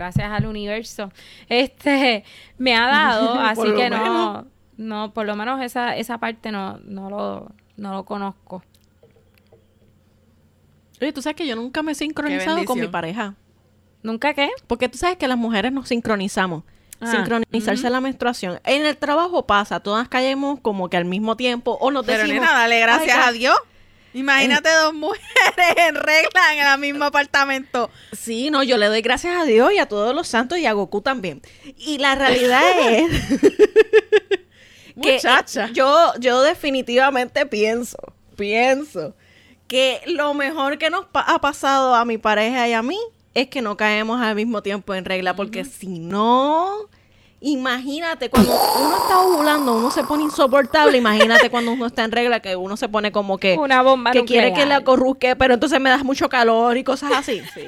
Gracias al universo. Este, me ha dado, así que no, menos. no, por lo menos esa, esa parte no, no lo, no lo conozco. Oye, tú sabes que yo nunca me he sincronizado con mi pareja. ¿Nunca qué? Porque tú sabes que las mujeres nos sincronizamos. Ah, Sincronizarse la menstruación. En el trabajo pasa, todas caemos como que al mismo tiempo o nos Pero decimos... nena, dale gracias "Ay, a Dios. Imagínate dos mujeres en regla en el mismo apartamento. Sí, no, yo le doy gracias a Dios y a todos los santos y a Goku también. Y la realidad es que Muchacha. yo, yo definitivamente pienso, pienso que lo mejor que nos pa- ha pasado a mi pareja y a mí es que no caemos al mismo tiempo en regla, porque si no, imagínate, cuando uno está ovulando, uno se pone insoportable, imagínate cuando uno está en regla, que uno se pone como que... Una bomba que quiere que la acorrusque, pero entonces me das mucho calor y cosas así. Sí.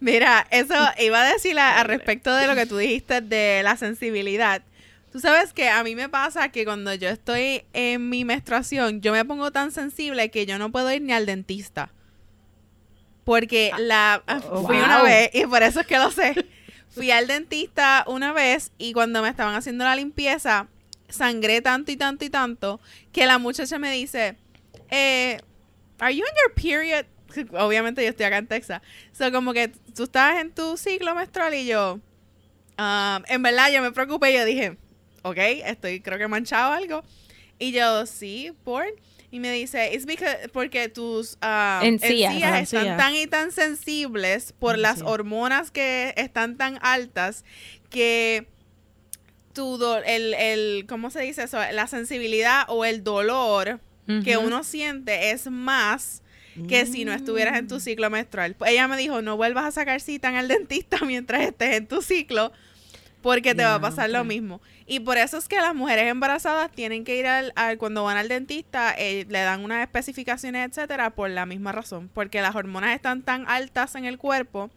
Mira, eso iba a decir a, a respecto de lo que tú dijiste de la sensibilidad. Tú sabes que a mí me pasa que cuando yo estoy en mi menstruación, yo me pongo tan sensible que yo no puedo ir ni al dentista. Porque la oh, fui una vez y por eso es que lo sé. Fui al dentista una vez y cuando me estaban haciendo la limpieza, sangré tanto y tanto y tanto que la muchacha me dice, eh, ¿Are you in your period? Obviamente yo estoy acá en Texas. So, como que tú estabas en tu ciclo menstrual y yo, um, en verdad yo me preocupé y yo dije, ok, estoy creo que manchado algo. Y yo, sí, por. Y me dice, es because, porque tus um, Encías. encías están encías. tan y tan sensibles por las hormonas que están tan altas que tu do- el, el, ¿cómo se dice eso? La sensibilidad o el dolor que uno siente es más que si no estuvieras en tu ciclo menstrual. Ella me dijo, no vuelvas a sacar cita en el dentista mientras estés en tu ciclo, porque te va a pasar lo mismo. Y por eso es que las mujeres embarazadas tienen que ir al, al- cuando van al dentista, eh, le dan unas especificaciones, etcétera, por la misma razón, porque las hormonas están tan altas en el cuerpo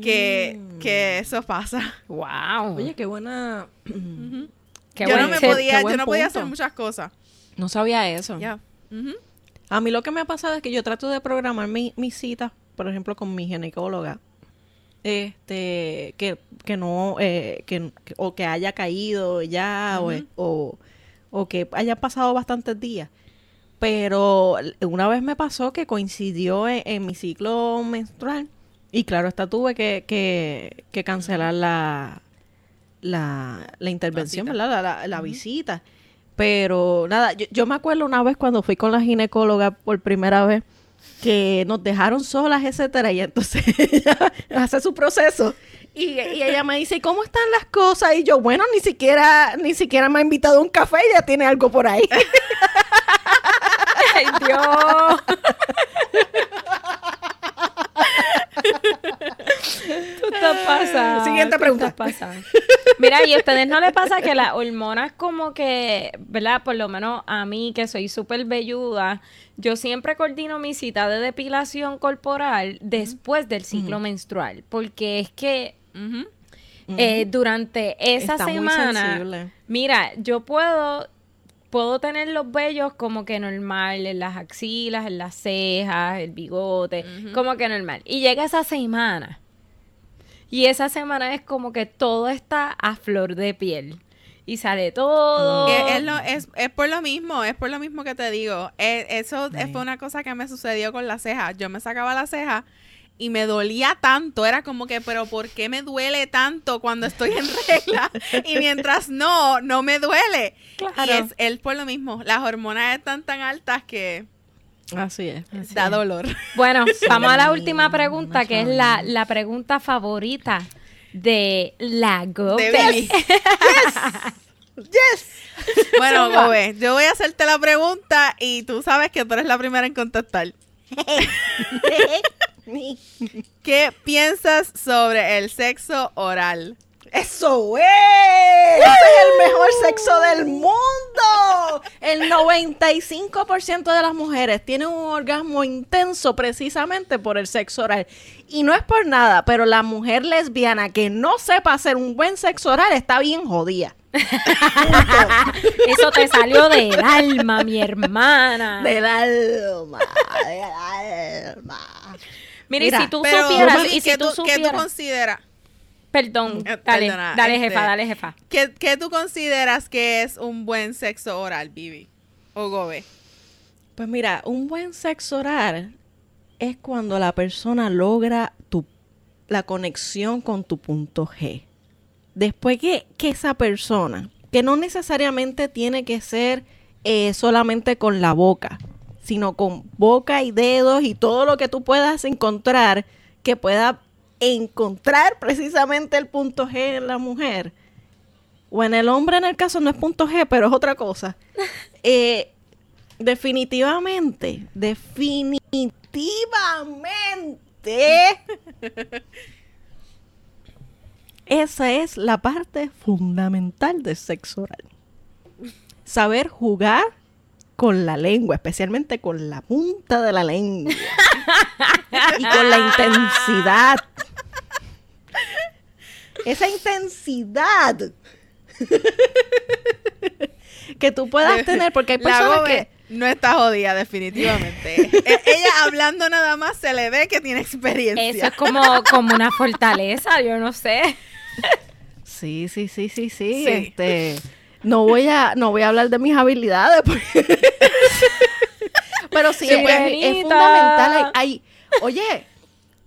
que, Mm. que eso pasa. Wow. Oye, qué buena... Qué yo no me tip. podía, qué yo no podía punto. hacer muchas cosas. No sabía eso. Ya. A mí lo que me ha pasado es que yo trato de programar mi, mis citas, por ejemplo, con mi ginecóloga. Este, que, que no, eh, que, o que haya caído ya, o- o, o que haya pasado bastantes días. Pero una vez me pasó que coincidió en, en mi ciclo menstrual. Y claro, hasta tuve que, que, que cancelar la, la, la intervención. La, la- la visita. Pero nada, yo, yo me acuerdo una vez cuando fui con la ginecóloga por primera vez que nos dejaron solas, etcétera, y entonces ella hace su proceso. Y, y ella me dice, "¿Y ¿cómo están las cosas? Y yo, bueno, ni siquiera, ni siquiera me ha invitado a un café, ya tiene algo por ahí. Ay, Dios. Tú estás pasando. Siguiente tú pregunta. estás pasando. Mira, ¿y a ustedes no les pasa que las hormonas como que, ¿verdad? Por lo menos a mí, que soy súper velluda, yo siempre coordino mi cita de depilación corporal después del ciclo menstrual. Porque es que eh, durante esa Está semana, mira, yo puedo puedo tener los vellos como que normal en las axilas, en las cejas, el bigote, como que normal. Y llega esa semana. Y esa semana es como que todo está a flor de piel. Y sale todo. Es, es lo- es- es por lo mismo, es por lo mismo que te digo. Eh, eso fue una cosa que me sucedió con la ceja. Yo me sacaba la ceja y me dolía tanto. Era como que, pero ¿por qué me duele tanto cuando estoy en regla? Y mientras no, no me duele. Claro. Y es, es por lo mismo. Las hormonas están tan altas que Así es. da dolor. Bueno, vamos a la última pregunta, que es la, la pregunta favorita de la Go. De Billy. Bueno, Gobe, yo voy a hacerte la pregunta y tú sabes que tú eres la primera en contestar. ¿Qué piensas sobre el sexo oral? ¡Eso es! ¡Ese es el mejor sexo del mundo! El 95% de las mujeres tienen un orgasmo intenso precisamente por el sexo oral. Y no es por nada, pero la mujer lesbiana que no sepa hacer un buen sexo oral está bien jodida. Eso te salió del alma, mi hermana. Del alma, del alma. Mira, y si tú Pero, supieras, Billy, y si ¿qué tú qué tú consideras? Perdón, Eh, dale, perdona, dale este, jefa, dale jefa. ¿Qué, qué tú consideras que es un buen sexo oral, Bibi? O Gobe. Pues mira, un buen sexo oral es cuando la persona logra tu, la conexión con tu punto G. Después que, que esa persona, que no necesariamente tiene que ser eh, solamente con la boca, sino con boca y dedos y todo lo que tú puedas encontrar, que pueda encontrar precisamente el punto G en la mujer. O en el hombre, en el caso, no es punto G, pero es otra cosa. Eh, definitivamente, definitivamente. Esa es la parte fundamental del sexo oral. Saber jugar con la lengua, especialmente con la punta de la lengua. y con la intensidad. Esa intensidad que tú puedas tener, porque hay personas Gobe que no está jodida, definitivamente. E- Ella hablando nada más se le ve que tiene experiencia. Eso es como, como una fortaleza, yo no sé. Sí, sí, sí, sí, sí. Sí. Este, no voy a, no voy a hablar de mis habilidades, porque- pero sí, pues, es, es fundamental. Hay, hay- oye,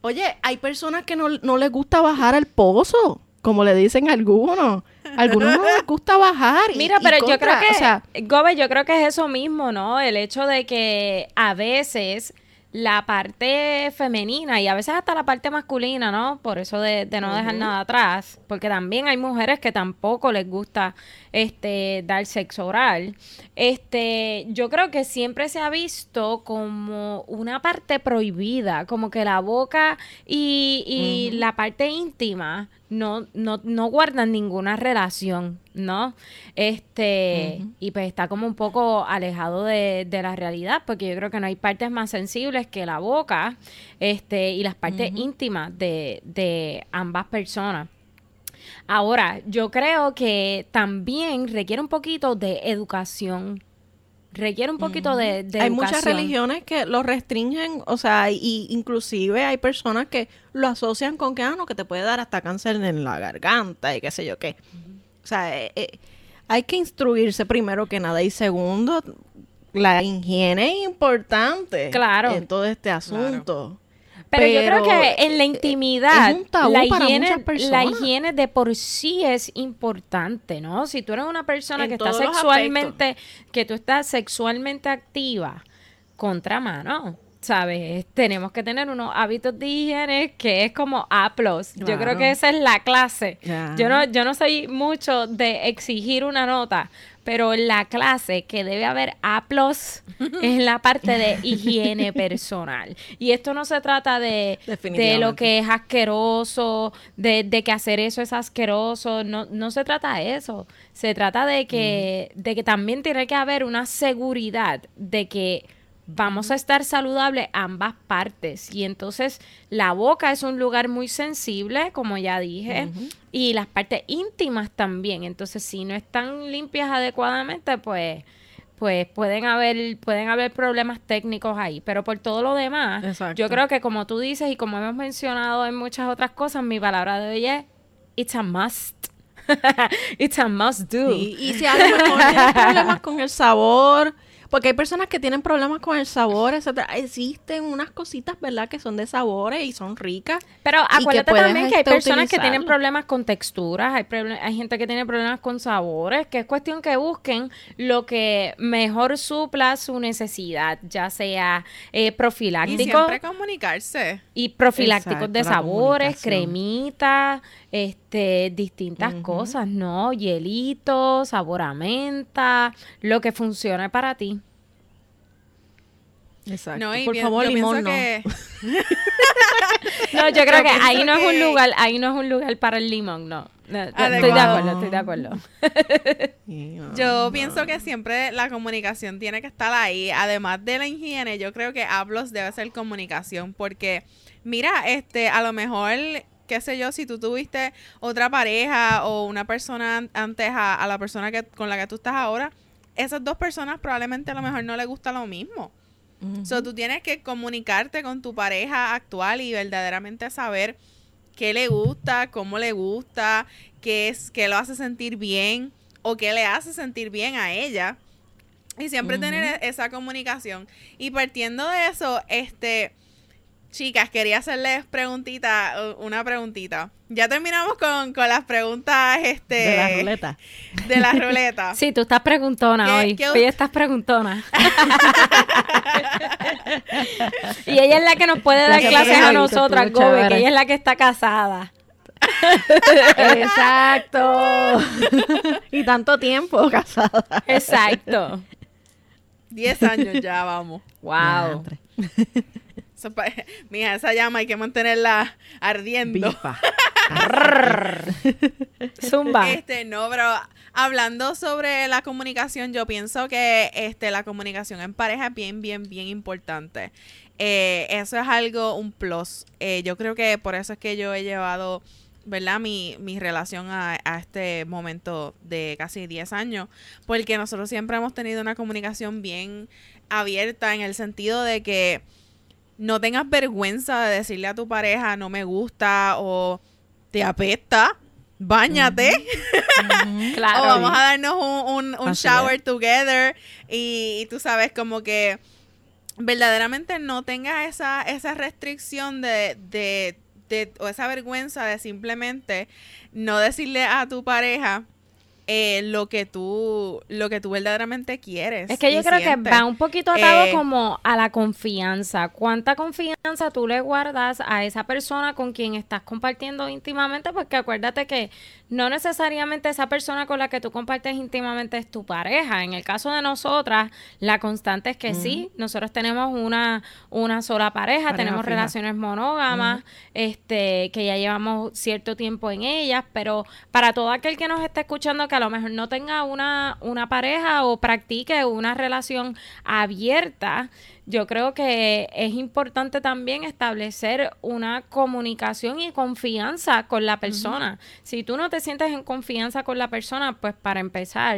oye, hay personas que no, no les gusta bajar al pozo, como le dicen algunos. Algunos no les gusta bajar. y- Mira, y pero yo creo que, o sea, Gobe, yo creo que es eso mismo, ¿no? El hecho de que a veces la parte femenina y a veces hasta la parte masculina, ¿no? Por eso de, de no dejar nada atrás, porque también hay mujeres que tampoco les gusta este dar sexo oral. Este, yo creo que siempre se ha visto como una parte prohibida, como que la boca y, y la parte íntima no, no, no guardan ninguna relación, ¿no? Este, y pues está como un poco alejado de, de la realidad, porque yo creo que no hay partes más sensibles que la boca, este, y las partes íntimas de, de ambas personas. Ahora, yo creo que también requiere un poquito de educación. Requiere un poquito de, de hay educación. muchas religiones que lo restringen, o sea, y inclusive hay personas que lo asocian con que, ah, no, que te puede dar hasta cáncer en la garganta y qué sé yo qué. Sea, eh, eh, hay que instruirse primero que nada y segundo, la higiene es importante Claro. en todo este asunto. Pero, yo creo que eh, en la intimidad, un tabú la, higiene, la higiene de por sí es importante, ¿no? Si tú eres una persona En que está sexualmente, que tú estás sexualmente activa, contramano, ¿sabes? Tenemos que tener unos hábitos de higiene que es como A+. Yo creo que esa es la clase. Yo no, yo no soy mucho de exigir una nota, pero la clase que debe haber A+, es la parte de higiene personal. Y esto no se trata de, de lo que es asqueroso, de, de que hacer eso es asqueroso, no, no se trata de eso. Se trata de que, de que también tiene que haber una seguridad de que vamos a estar saludables ambas partes. Y entonces la boca es un lugar muy sensible, como ya dije, y las partes íntimas también. Entonces, si no están limpias adecuadamente, pues pues pueden haber pueden haber problemas técnicos ahí, pero por todo lo demás, yo creo que como tú dices y como hemos mencionado en muchas otras cosas, mi palabra de hoy es it's a must. it's a must do. y si tienes problemas con el sabor, porque hay personas que tienen problemas con el sabor, etcétera. Existen unas cositas, ¿verdad?, que son de sabores y son ricas. Pero acuérdate también que hay personas que tienen problemas con texturas, hay, hay gente que tiene problemas con sabores, que es cuestión que busquen lo que mejor supla su necesidad, ya sea eh, profiláctico. Y siempre comunicarse. Y profilácticos de sabores, cremitas, este, distintas cosas, ¿no? Hielito, sabor a menta, lo que funcione para ti. Exacto. No, Por favor, limón no. no, yo creo que ahí no es un lugar, ahí no es un lugar para el limón, no. estoy de acuerdo, estoy de acuerdo. yo pienso que siempre la comunicación tiene que estar ahí. Además de la higiene, yo creo que hablos debe ser comunicación. Porque, mira, este, a lo mejor qué sé yo, si tú tuviste otra pareja o una persona antes a, la persona que, con la que tú estás ahora, esas dos personas probablemente a lo mejor no le gusta lo mismo. O sea, tú tienes que comunicarte con tu pareja actual y verdaderamente saber qué le gusta, cómo le gusta, qué es, qué lo hace sentir bien o qué le hace sentir bien a ella. Y siempre tener esa comunicación. Y partiendo de eso, este, Chicas, quería hacerles preguntita, una preguntita. Ya terminamos con, las preguntas este, de la ruleta. De la ruleta. Sí, tú estás preguntona hoy. hoy estás preguntona. y ella es la que nos puede dar clases a nosotras, Gobe, que ella es la que está casada. Exacto. y tanto tiempo casada. Exacto. Diez años ya, vamos. Wow. mija, esa llama hay que mantenerla ardiendo. Zumba. Este, no, pero hablando sobre la comunicación, yo pienso que este, la comunicación en pareja es bien, bien, bien importante. Eh, eso es algo, un plus. Eh, yo creo que por eso es que yo he llevado, ¿verdad? Mi, mi relación a, a, este momento de casi 10 años, porque nosotros siempre hemos tenido una comunicación bien abierta en el sentido de que no tengas vergüenza de decirle a tu pareja no me gusta o te apesta, bañate. claro. o vamos a darnos un, un, shower together y, tú sabes como que verdaderamente no tengas esa, esa restricción de, de, de, o esa vergüenza de simplemente no decirle a tu pareja eh, lo que tú lo que tú verdaderamente quieres. Es que yo creo que va un poquito atado eh, como a la confianza. ¿Cuánta confianza tú le guardas a esa persona con quien estás compartiendo íntimamente? Porque acuérdate que no necesariamente esa persona con la que tú compartes íntimamente es tu pareja. En el caso de nosotras, la constante es que sí, nosotros tenemos una, una sola pareja, tenemos relaciones monógamas, este, que ya llevamos cierto tiempo en ellas, pero para todo aquel que nos esté escuchando que a lo mejor no tenga una, una pareja o practique una relación abierta, yo creo que es importante también establecer una comunicación y confianza con la persona. Si tú no te sientes en confianza con la persona, pues para empezar,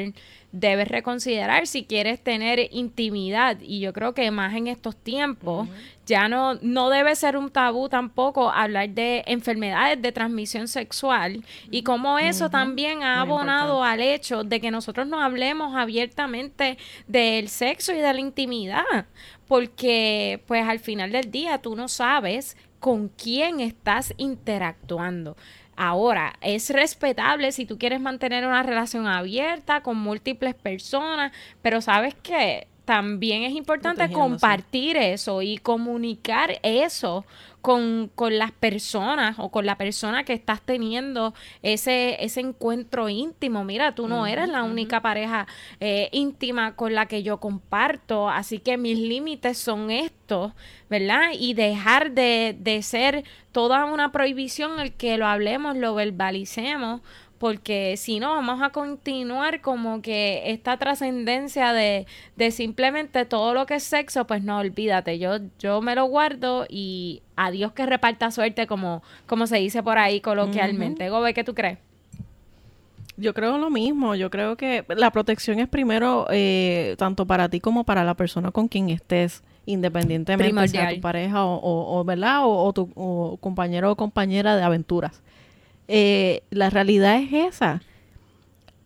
debes reconsiderar si quieres tener intimidad. Y yo creo que más en estos tiempos, ya no, no debe ser un tabú tampoco hablar de enfermedades de transmisión sexual y cómo eso también ha abonado al hecho de que nosotros no hablemos abiertamente del sexo y de la intimidad. Porque pues al final del día tú no sabes con quién estás interactuando. Ahora, es respetable si tú quieres mantener una relación abierta con múltiples personas, pero sabes que también es importante compartir eso y comunicar eso con, las personas o con la persona que estás teniendo ese, ese encuentro íntimo. Mira, tú no eres la única pareja eh, íntima con la que yo comparto, así que mis límites son estos, ¿verdad? Y dejar de, de ser toda una prohibición el que lo hablemos, lo verbalicemos porque si no vamos a continuar como que esta trascendencia de, de simplemente todo lo que es sexo, pues no, olvídate, yo, yo me lo guardo y adiós que reparta suerte como, como se dice por ahí coloquialmente. Gobe, ¿qué tú crees? Yo creo lo mismo, yo creo que la protección es primero eh, tanto para ti como para la persona con quien estés, independientemente de sea tu pareja o, o, ¿verdad? O, tu compañero o compañera de aventuras. Eh, la realidad es esa.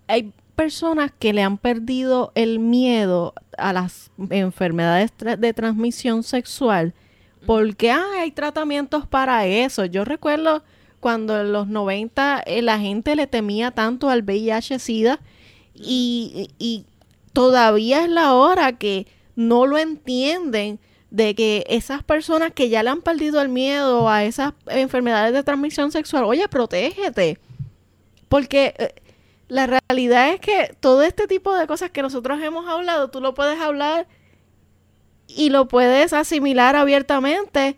Hay personas que le han perdido el miedo a las enfermedades de transmisión sexual porque hay tratamientos para eso. Yo recuerdo cuando en los 90 eh, la gente le temía tanto al VIH-Sida y, y todavía es la hora que no lo entienden de que esas personas que ya le han perdido el miedo a esas enfermedades de transmisión sexual, oye, protégete. Porque eh, la realidad es que todo este tipo de cosas que nosotros hemos hablado, tú lo puedes hablar y lo puedes asimilar abiertamente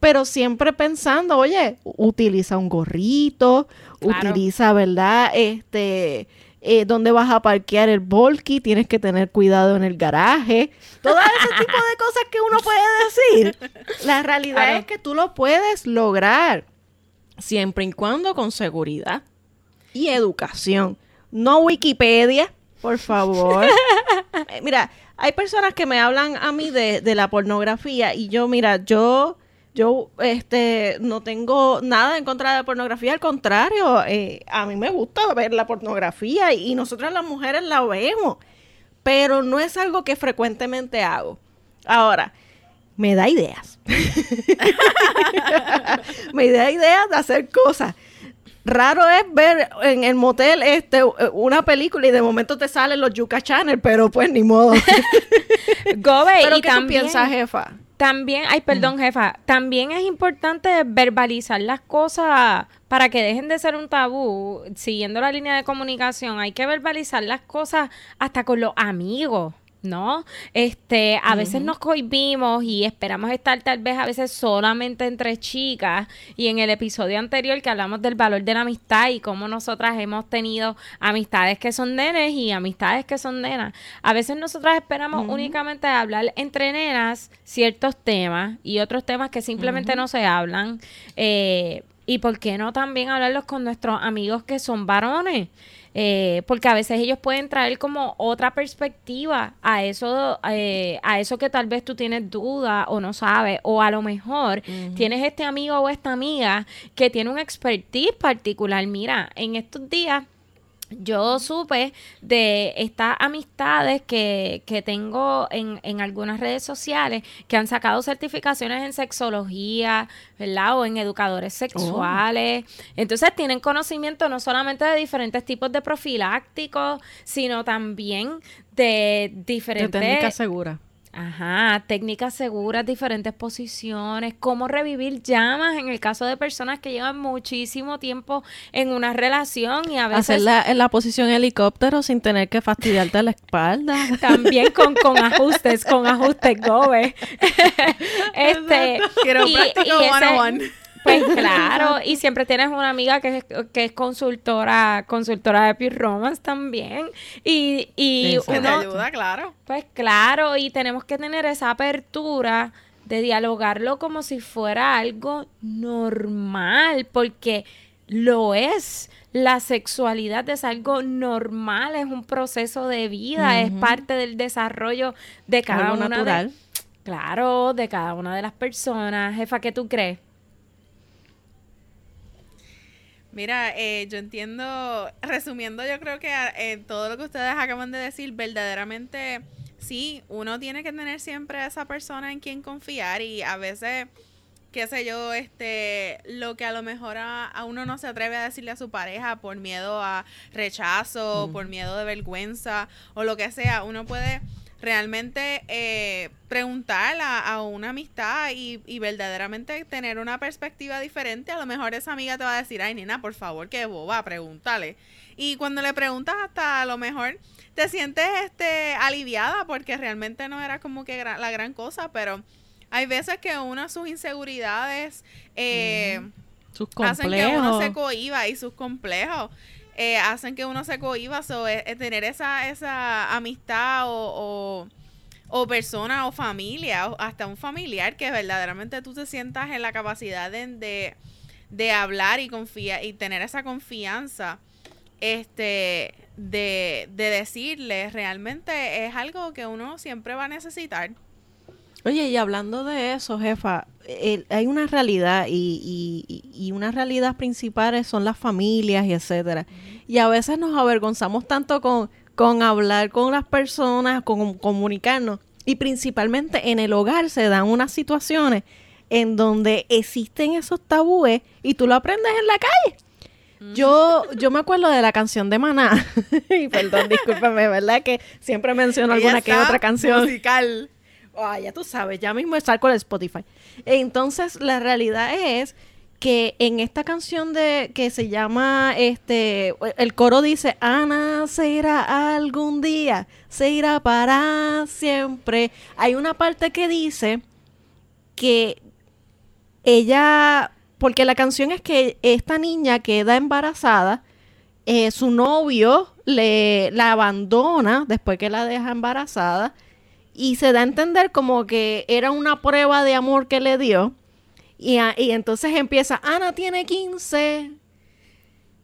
pero siempre pensando, oye, utiliza un gorrito, utiliza, ¿verdad? Este, eh, dónde vas a parquear el volky, tienes que tener cuidado en el garaje, todo ese tipo de cosas que uno puede decir. La realidad es que tú lo puedes lograr siempre y cuando con seguridad y educación. No Wikipedia, por favor. Eh, mira, hay personas que me hablan a mí de, de la pornografía y yo, mira, yo yo este no tengo nada en contra de la pornografía, al contrario, eh, a mí me gusta ver la pornografía y, nosotras las mujeres la vemos, pero no es algo que frecuentemente hago. Ahora, me da ideas. me da ideas de hacer cosas. Raro es ver en el motel este una película y de momento te salen los Yuka Channel, pero pues ni modo. Gobe, ¿Pero y qué también... piensas, jefa? También, ay, perdón, jefa, también es importante verbalizar las cosas para que dejen de ser un tabú, siguiendo la línea de comunicación, hay que verbalizar las cosas hasta con los amigos. ¿No? Este, a veces nos cohibimos y esperamos estar tal vez a veces solamente entre chicas y en el episodio anterior que hablamos del valor de la amistad y cómo nosotras hemos tenido amistades que son nenes y amistades que son nenas. A veces nosotras esperamos únicamente hablar entre nenas ciertos temas y otros temas que simplemente no se hablan. Eh, y por qué no también hablarlos con nuestros amigos que son varones. Eh, porque a veces ellos pueden traer como otra perspectiva a eso, eh, a eso que tal vez tú tienes duda o no sabes, o a lo mejor tienes este amigo o esta amiga que tiene un expertise particular. Mira, en estos días yo supe de estas amistades que, que tengo en, en, algunas redes sociales que han sacado certificaciones en sexología, ¿verdad? O en educadores oh. sexuales. Entonces tienen conocimiento no solamente de diferentes tipos de profilácticos, sino también de diferentes... De técnicas seguras. Ajá, técnicas seguras, diferentes posiciones, cómo revivir llamas en el caso de personas que llevan muchísimo tiempo en una relación y a veces... Hacerla en la posición helicóptero sin tener que fastidiarte la espalda. También con, con ajustes, con ajustes gobe. este, Quiero y, y pues claro, y siempre tienes una amiga que es, que es consultora, consultora de Peer Romance también. Y, y uno, ayuda, claro. Pues claro, y tenemos que tener esa apertura de dialogarlo como si fuera algo normal, porque lo es. La sexualidad es algo normal, es un proceso de vida, es parte del desarrollo de cada una natural. claro, de cada una de las personas. Jefa, ¿qué tú crees? Mira, eh, yo entiendo, resumiendo, yo creo que eh, todo lo que ustedes acaban de decir, verdaderamente sí, uno tiene que tener siempre a esa persona en quien confiar y a veces, qué sé yo, este, lo que a lo mejor a, uno no se atreve a decirle a su pareja por miedo a rechazo, mm. por miedo de vergüenza o lo que sea, uno puede realmente eh, preguntar a, una amistad y, y, verdaderamente tener una perspectiva diferente. A lo mejor esa amiga te va a decir, ay, nena, por favor, que boba, pregúntale. Y cuando le preguntas hasta a lo mejor te sientes este aliviada porque realmente no era como que la gran cosa, pero hay veces que uno sus inseguridades eh, sus hacen que uno se cohiba y sus complejos eh, hacen que uno se cohiba. So, eh, eh, tener esa, esa amistad o, o, persona o familia, hasta un familiar que verdaderamente tú te sientas en la capacidad de, de, hablar y confía y tener esa confianza este de, de decirle realmente es algo que uno siempre va a necesitar. Oye, y hablando de eso, jefa, hay una realidad y, y, una realidad principal son las familias y etcétera. Y a veces nos avergonzamos tanto con, con hablar con las personas, con comunicarnos. Y principalmente en el hogar se dan unas situaciones en donde existen esos tabúes y tú lo aprendes en la calle. Yo, yo me acuerdo de la canción de Maná. y perdón, discúlpame, ¿verdad? Que siempre menciono alguna que otra canción. Musical. Ah, ya tú sabes, ya mismo está con Spotify. Entonces, la realidad es que en esta canción de que se llama este el coro dice Ana se irá algún día se irá para siempre hay una parte que dice que ella porque la canción es que esta niña queda embarazada eh, su novio le la abandona después que la deja embarazada y se da a entender como que era una prueba de amor que le dio. Y, entonces empieza, Ana tiene 15.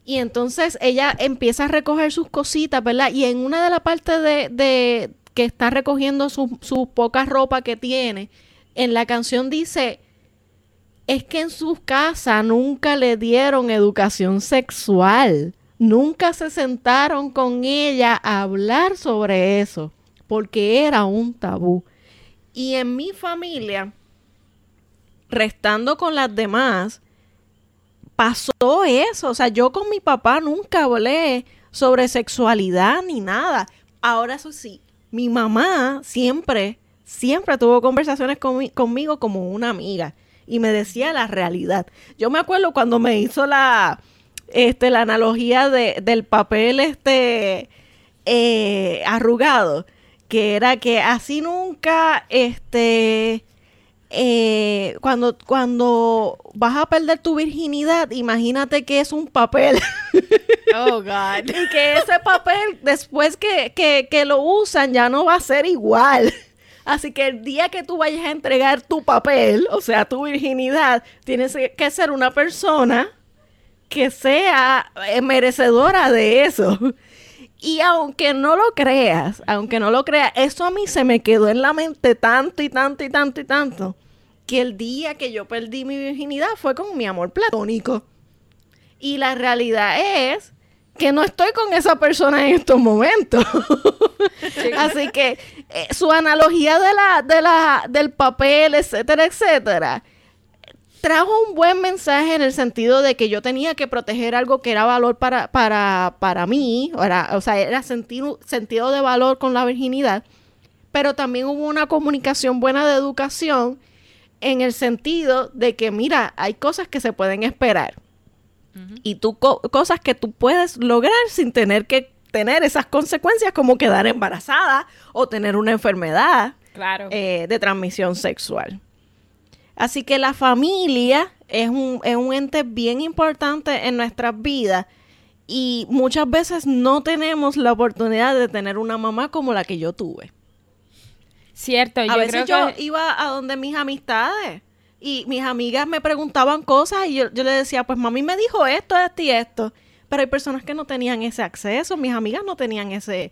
Y entonces ella empieza a recoger sus cositas, ¿verdad? Y en una de las partes de, que está recogiendo su, su poca ropa que tiene, en la canción dice, es que en su casa nunca le dieron educación sexual. Nunca se sentaron con ella a hablar sobre eso porque era un tabú. Y en mi familia, restando con las demás, pasó eso. O sea, yo con mi papá nunca hablé sobre sexualidad ni nada. Ahora eso sí, mi mamá siempre, siempre tuvo conversaciones conmigo como una amiga y me decía la realidad. Yo me acuerdo cuando me hizo la, este, la analogía de, del papel este, eh, arrugado que era que así nunca, este, eh, cuando, cuando vas a perder tu virginidad, imagínate que es un papel. Oh, God. y que ese papel, después que, que, que lo usan, ya no va a ser igual. Así que el día que tú vayas a entregar tu papel, o sea, tu virginidad, tienes que ser una persona que sea eh, merecedora de eso. Y aunque no lo creas, aunque no lo creas, eso a mí se me quedó en la mente tanto y tanto y tanto y tanto, que el día que yo perdí mi virginidad fue con mi amor platónico. Y la realidad es que no estoy con esa persona en estos momentos. Así que eh, su analogía de la, de la, del papel, etcétera, etcétera, trajo un buen mensaje en el sentido de que yo tenía que proteger algo que era valor para, para, para mí, o sea, era sentir, sentido de valor con la virginidad, pero también hubo una comunicación buena de educación en el sentido de que, mira, hay cosas que se pueden esperar. Y tú, cosas que tú puedes lograr sin tener que tener esas consecuencias como quedar embarazada o tener una enfermedad eh, de transmisión sexual. Así que la familia es un, es un ente bien importante en nuestras vidas y muchas veces no tenemos la oportunidad de tener una mamá como la que yo tuve. Cierto, a veces yo iba a donde mis amistades y mis amigas me preguntaban cosas y yo, yo le decía, pues mami me dijo esto, esto y esto. Pero hay personas que no tenían ese acceso, mis amigas no tenían ese,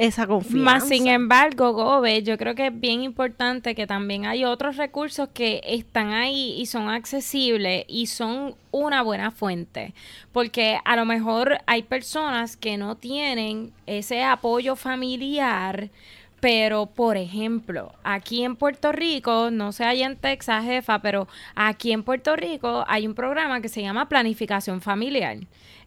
esa confianza. Más sin embargo, Gobe, yo creo que es bien importante que también hay otros recursos que están ahí y son accesibles y son una buena fuente. Porque a lo mejor hay personas que no tienen ese apoyo familiar. Pero, por ejemplo, aquí en Puerto Rico, no sé allá en Texas, jefa, pero aquí en Puerto Rico hay un programa que se llama Planificación Familiar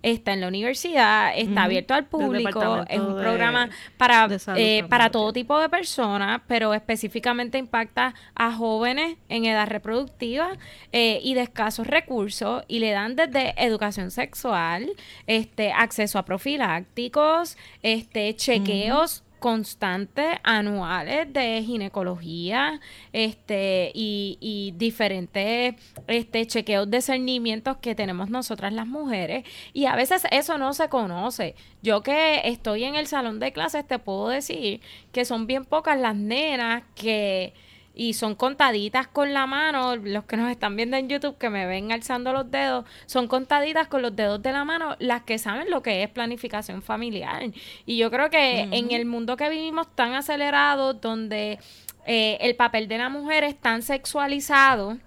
está en la universidad, está abierto al público, es un programa para, eh, para todo tipo de personas, pero específicamente impacta a jóvenes en edad reproductiva eh, y de escasos recursos y le dan desde educación sexual, este acceso a profilácticos, este chequeos constantes anuales de ginecología este y, y diferentes este chequeos de cernimientos que tenemos nosotras las mujeres y a veces eso no se conoce. Yo que estoy en el salón de clases te puedo decir que son bien pocas las nenas que y son contaditas con la mano, los que nos están viendo en YouTube que me ven alzando los dedos, son contaditas con los dedos de la mano las que saben lo que es planificación familiar. Y yo creo que en el mundo que vivimos tan acelerado, donde eh, el papel de la mujer es tan sexualizado,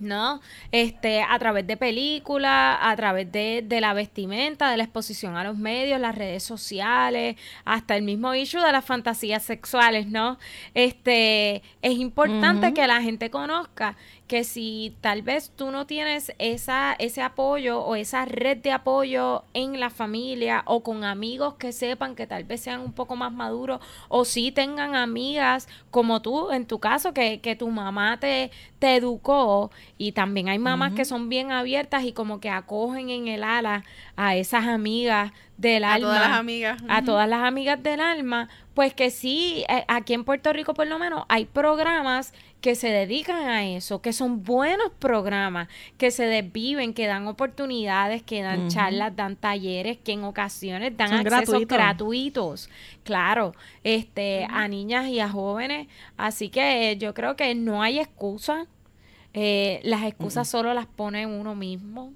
¿no? Este, a través de películas, a través de, de, la vestimenta, de la exposición a los medios, las redes sociales, hasta el mismo issue de las fantasías sexuales, ¿no? Este, es importante que la gente conozca que si tal vez tú no tienes esa, ese apoyo o esa red de apoyo en la familia o con amigos que sepan que tal vez sean un poco más maduros o si tengan amigas como tú, en tu caso, que, que tu mamá te, te educó y también hay mamás que son bien abiertas y como que acogen en el ala a esas amigas del alma. A todas las amigas. A todas las amigas del alma. Pues que sí, eh, aquí en Puerto Rico por lo menos hay programas que se dedican a eso, que son buenos programas, que se desviven, que dan oportunidades, que dan charlas, dan talleres, que en ocasiones dan accesos gratuitos. claro, este, a niñas y a jóvenes. Así que yo creo que no hay excusa. Eh, las excusas solo las pone uno mismo.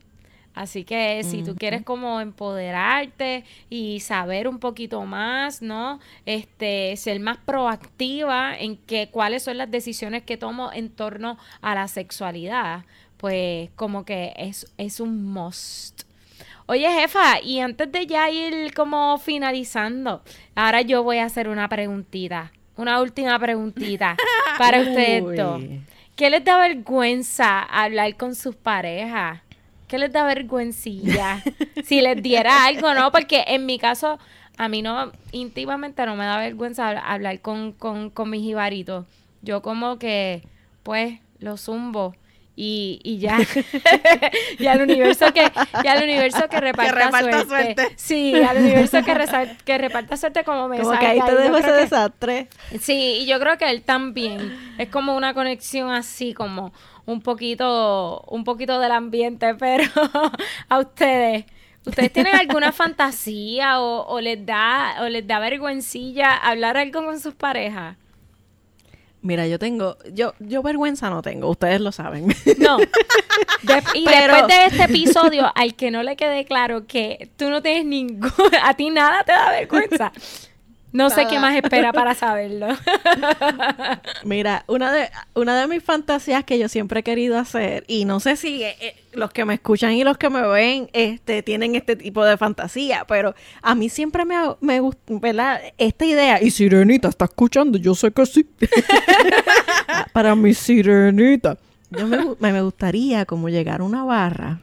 Así que si tú quieres como empoderarte y saber un poquito más, ¿no? Este, ser más proactiva en que cuáles son las decisiones que tomo en torno a la sexualidad, pues como que es, es un must. Oye, jefa, y antes de ya ir como finalizando, ahora yo voy a hacer una preguntita, una última preguntita para ustedes dos. ¿Qué les da vergüenza hablar con sus parejas? Que les da vergüencilla si les diera algo, ¿no? Porque en mi caso, a mí no, íntimamente no me da vergüenza hablar con, con, con mis jibaritos. Yo como que, pues, lo zumbo y, y ya y al universo que y al universo que reparta, suerte. sí al universo que, que reparta suerte como me como que ahí te dejo ese desastre sí y yo creo que él también es como una conexión así como un poquito, un poquito del ambiente, pero a ustedes, ¿ustedes tienen alguna fantasía o, les da, o les da vergüencilla hablar algo con sus parejas? Mira, yo tengo, yo, yo vergüenza no tengo, ustedes lo saben. No. y después de este episodio, al que no le quede claro que tú no tienes ningún, a ti nada te da vergüenza. No sé qué más espera para saberlo. Mira, una de, una de mis fantasías que yo siempre he querido hacer, y no sé si eh, eh, los que me escuchan y los que me ven este, tienen este tipo de fantasía, pero a mí siempre me, me gusta, ¿verdad? Esta idea, y Sirenita, ¿está escuchando? Yo sé que sí. para mi Sirenita. Yo me, me gustaría como llegar a una barra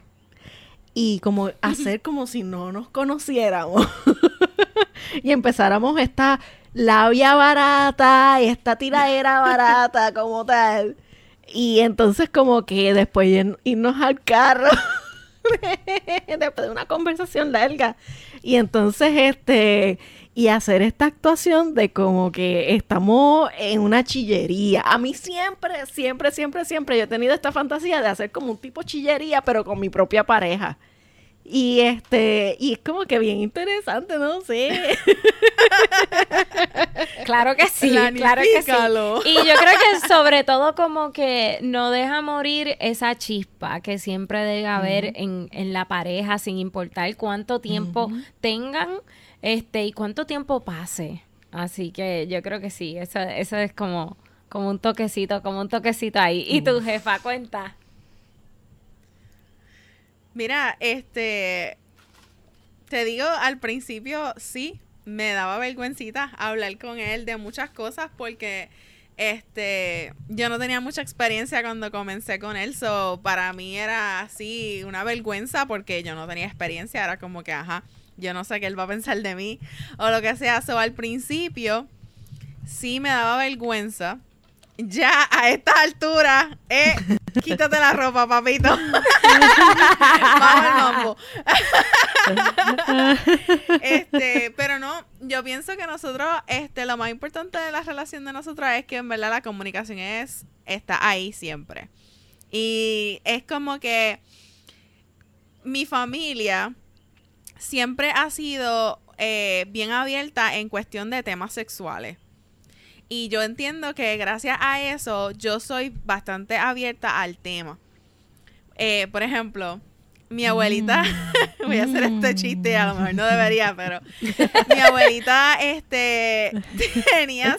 y como hacer como si no nos conociéramos. y empezáramos esta labia barata y esta tiradera barata como tal. Y entonces como que después irnos al carro después de una conversación larga y entonces este y hacer esta actuación de como que estamos en una chillería. A mí siempre, siempre, siempre, siempre yo he tenido esta fantasía de hacer como un tipo chillería, pero con mi propia pareja. Y este, y es como que bien interesante, no sé. claro que sí, claro que sí. Y yo creo que sobre todo como que no deja morir esa chispa que siempre debe haber en, en, la pareja, sin importar cuánto tiempo tengan, este, y cuánto tiempo pase. Así que yo creo que sí, eso, eso es como, como un toquecito, como un toquecito ahí. Y tu jefa, cuenta. Mira, este, te digo, al principio sí, me daba vergüencita hablar con él de muchas cosas porque este yo no tenía mucha experiencia cuando comencé con él, so para mí era así una vergüenza porque yo no tenía experiencia, era como que ajá, yo no sé qué él va a pensar de mí o lo que sea, so al principio sí me daba vergüenza. Ya a esta altura he Quítate la ropa, papito. Vamos al mambo. este, pero no, yo pienso que nosotros, este, lo más importante de la relación de nosotros es que en verdad la comunicación es, está ahí siempre. Y es como que mi familia siempre ha sido eh, bien abierta en cuestión de temas sexuales. Y yo entiendo que gracias a eso yo soy bastante abierta al tema. Eh, por ejemplo, mi abuelita, Mm. voy a hacer este chiste, a lo mejor no debería, pero mi abuelita, este, tenía,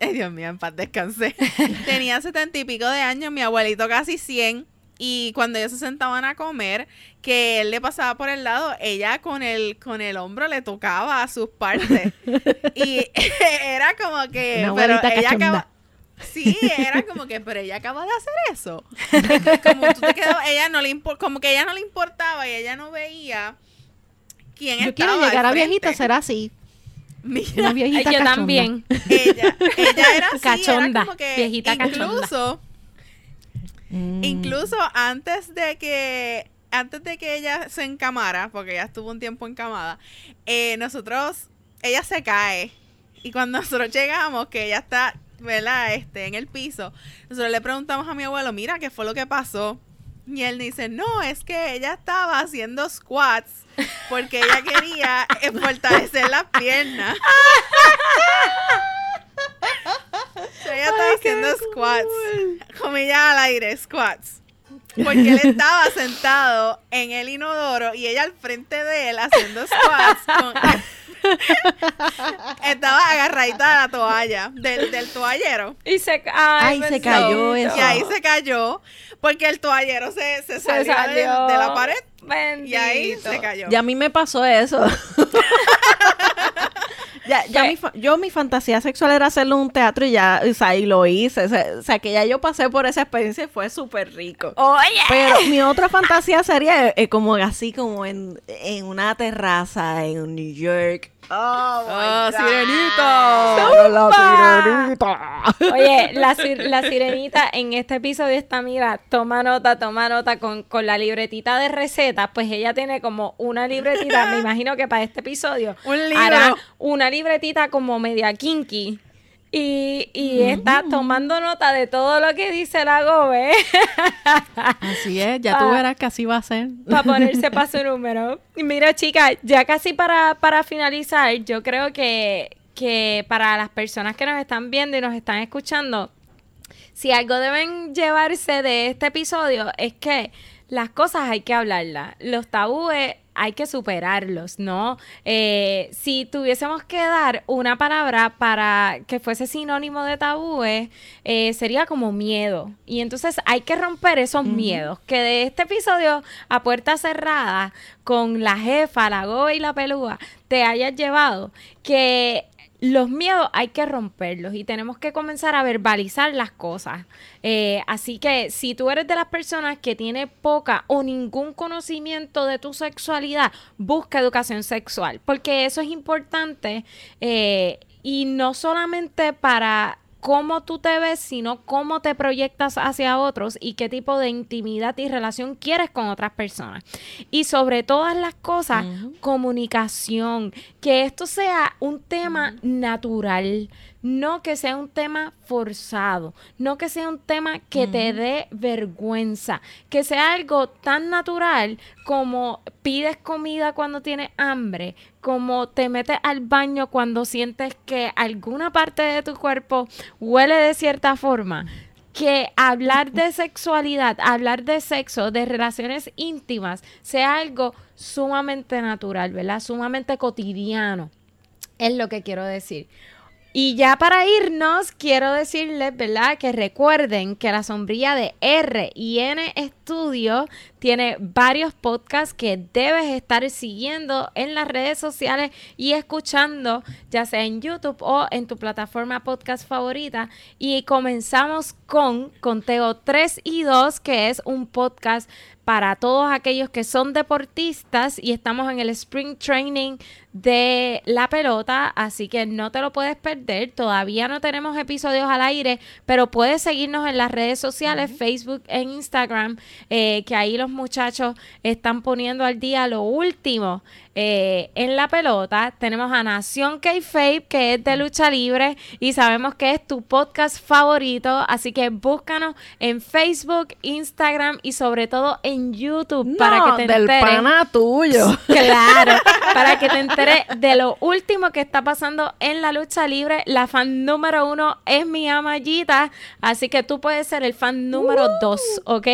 ay Dios mío, en paz descansé, tenía setenta y pico de años, mi abuelito casi 100, y cuando ellos se sentaban a comer, que él le pasaba por el lado, ella con el, con el hombro le tocaba a sus partes, y era como que, Una pero ella cachonda. acaba... Sí, era como que, pero ella acaba de hacer eso. Como tú te quedó, ella no le impor- como que ella no le importaba y ella no veía quién Yo estaba quiero llegar al a viejita, frente. ser así. Mira, Una viejita yo cachonda. también. ella, ella era así, Cachonda, era como que viejita cachonda. Incluso, Mm. incluso antes de que antes de que ella se encamara, porque ella estuvo un tiempo encamada, eh, nosotros, ella se cae. Y cuando nosotros llegamos, que ella está, ¿verdad? Este, en el piso, nosotros le preguntamos a mi abuelo, mira, ¿qué fue lo que pasó? Y él dice, no, es que ella estaba haciendo squats porque ella quería eh, fortalecer las piernas. So, ella estaba haciendo squats. Comillas al aire, squats. Porque él estaba sentado en el inodoro y ella al frente de él haciendo squats. con- estaba agarradita de la toalla, del, del toallero. Y se, ay, Ay, se cayó eso. Y ahí se cayó porque el toallero se, se Se salió, de- la pared Bendito. y ahí se cayó. Y a mí me pasó eso. ya, ya mi fa- yo mi fantasía sexual era hacerlo en un teatro y ya, o sea, y lo hice. O sea, o sea, que ya yo pasé por esa experiencia y fue súper rico. Oye. Pero mi otra fantasía sería eh, como así, como en, en una terraza en New York. Oh, my Oh, God. sirenito. La sirenita. Oye, la, sir- la sirenita en este episodio está, mira, toma nota, toma nota con, con la libretita de recetas, pues ella tiene como una libretita, me imagino que para este episodio Un libro. hará una libretita como media kinky. Y, y está tomando nota de todo lo que dice la Gobe Así es, ya tú verás que así va a ser. para ponerse para su número. Y mira, chicas, ya casi para, para finalizar, yo creo que, que para las personas que nos están viendo y nos están escuchando, si algo deben llevarse de este episodio es que las cosas hay que hablarlas. Los tabúes hay que superarlos, ¿no? Eh, si tuviésemos que dar una palabra para que fuese sinónimo de tabúes, eh, sería como miedo. Y entonces hay que romper esos miedos. Que de este episodio a puerta cerrada, con la jefa, la goba y la pelúa, te hayas llevado que los miedos hay que romperlos y tenemos que comenzar a verbalizar las cosas. Eh, así que si tú eres de las personas que tiene poca o ningún conocimiento de tu sexualidad, busca educación sexual, porque eso es importante eh, y no solamente para cómo tú te ves, sino cómo te proyectas hacia otros y qué tipo de intimidad y relación quieres con otras personas. Y sobre todas las cosas, comunicación, que esto sea un tema natural, no que sea un tema forzado, no que sea un tema que te dé vergüenza, que sea algo tan natural como pides comida cuando tienes hambre, como te metes al baño cuando sientes que alguna parte de tu cuerpo huele de cierta forma. Que hablar de sexualidad, hablar de sexo, de relaciones íntimas, sea algo sumamente natural, ¿verdad? Sumamente cotidiano. Es lo que quiero decir. Y ya para irnos, quiero decirles, ¿verdad? Que recuerden que la sombrilla de R y N Studio tiene varios podcasts que debes estar siguiendo en las redes sociales y escuchando, ya sea en YouTube o en tu plataforma podcast favorita. Y comenzamos con Conteo 3 y 2, que es un podcast para todos aquellos que son deportistas y estamos en el Spring Training de la pelota, así que no te lo puedes perder. Todavía no tenemos episodios al aire, pero puedes seguirnos en las redes sociales, Facebook e Instagram, eh, que ahí los muchachos están poniendo al día lo último eh, en la pelota. Tenemos a Nación K-Fape, que es de lucha libre y sabemos que es tu podcast favorito, así que búscanos en Facebook, Instagram y sobre todo en YouTube para que te del enteres. pana tuyo. Claro, para que te enteres de lo último que está pasando en la lucha libre. La fan número uno es mi Amayita, así que tú puedes ser el fan número dos, ¿ok?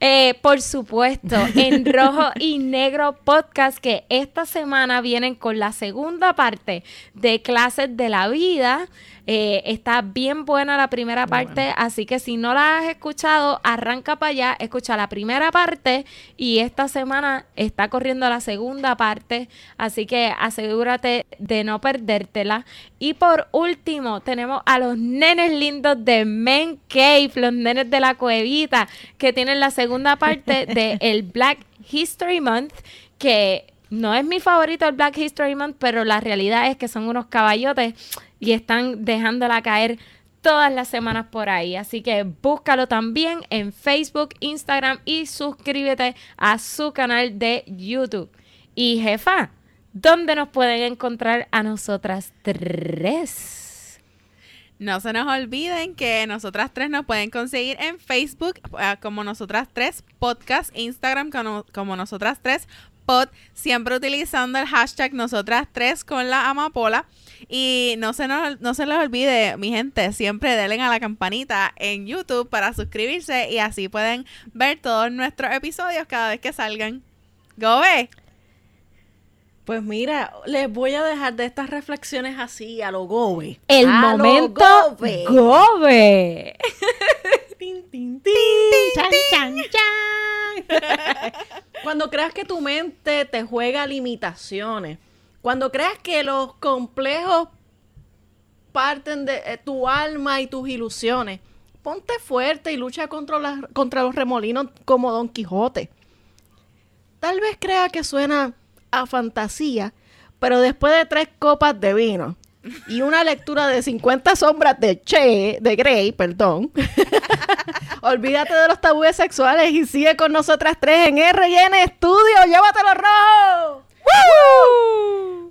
Eh, por supuesto, en Rojo y Negro Podcast, que esta semana vienen con la segunda parte de clases de la vida. Eh, está bien buena la primera parte, así que si no la has escuchado, arranca para allá, escucha la primera parte y esta semana está corriendo la segunda parte, así que asegúrate de no perdértela. Y por último, tenemos a los nenes lindos de Men Cave, los nenes de la cuevita, que tienen la segunda parte de el Black History Month, que no es mi favorito el Black History Month, pero la realidad es que son unos caballotes y están dejándola caer todas las semanas por ahí. Así que búscalo también en Facebook, Instagram y suscríbete a su canal de YouTube. Y jefa, ¿dónde nos pueden encontrar a nosotras tres? No se nos olviden que nosotras tres nos pueden conseguir en Facebook ah, como nosotras tres podcast, Instagram como, nosotras tres pod, siempre utilizando el hashtag nosotras tres con la amapola. Y no se, nos, no se les olvide, mi gente, siempre denle a la campanita en YouTube para suscribirse y así pueden ver todos nuestros episodios cada vez que salgan. ¡Gobe! Pues mira, les voy a dejar de estas reflexiones así a lo gobe. El A lo momento gobe. Gobe. Tin, tin, tin, chan, chan, chan. Cuando creas que tu mente te juega limitaciones, cuando creas que los complejos parten de eh, tu alma y tus ilusiones, ponte fuerte y lucha contra, contra los remolinos como Don Quijote. Tal vez crea que suena a fantasía, pero después de tres copas de vino y una lectura de 50 sombras de Che, de Grey, perdón, olvídate de los tabúes sexuales y sigue con nosotras tres en R&N Studio. ¡Llévatelo rojo! ¡Woo!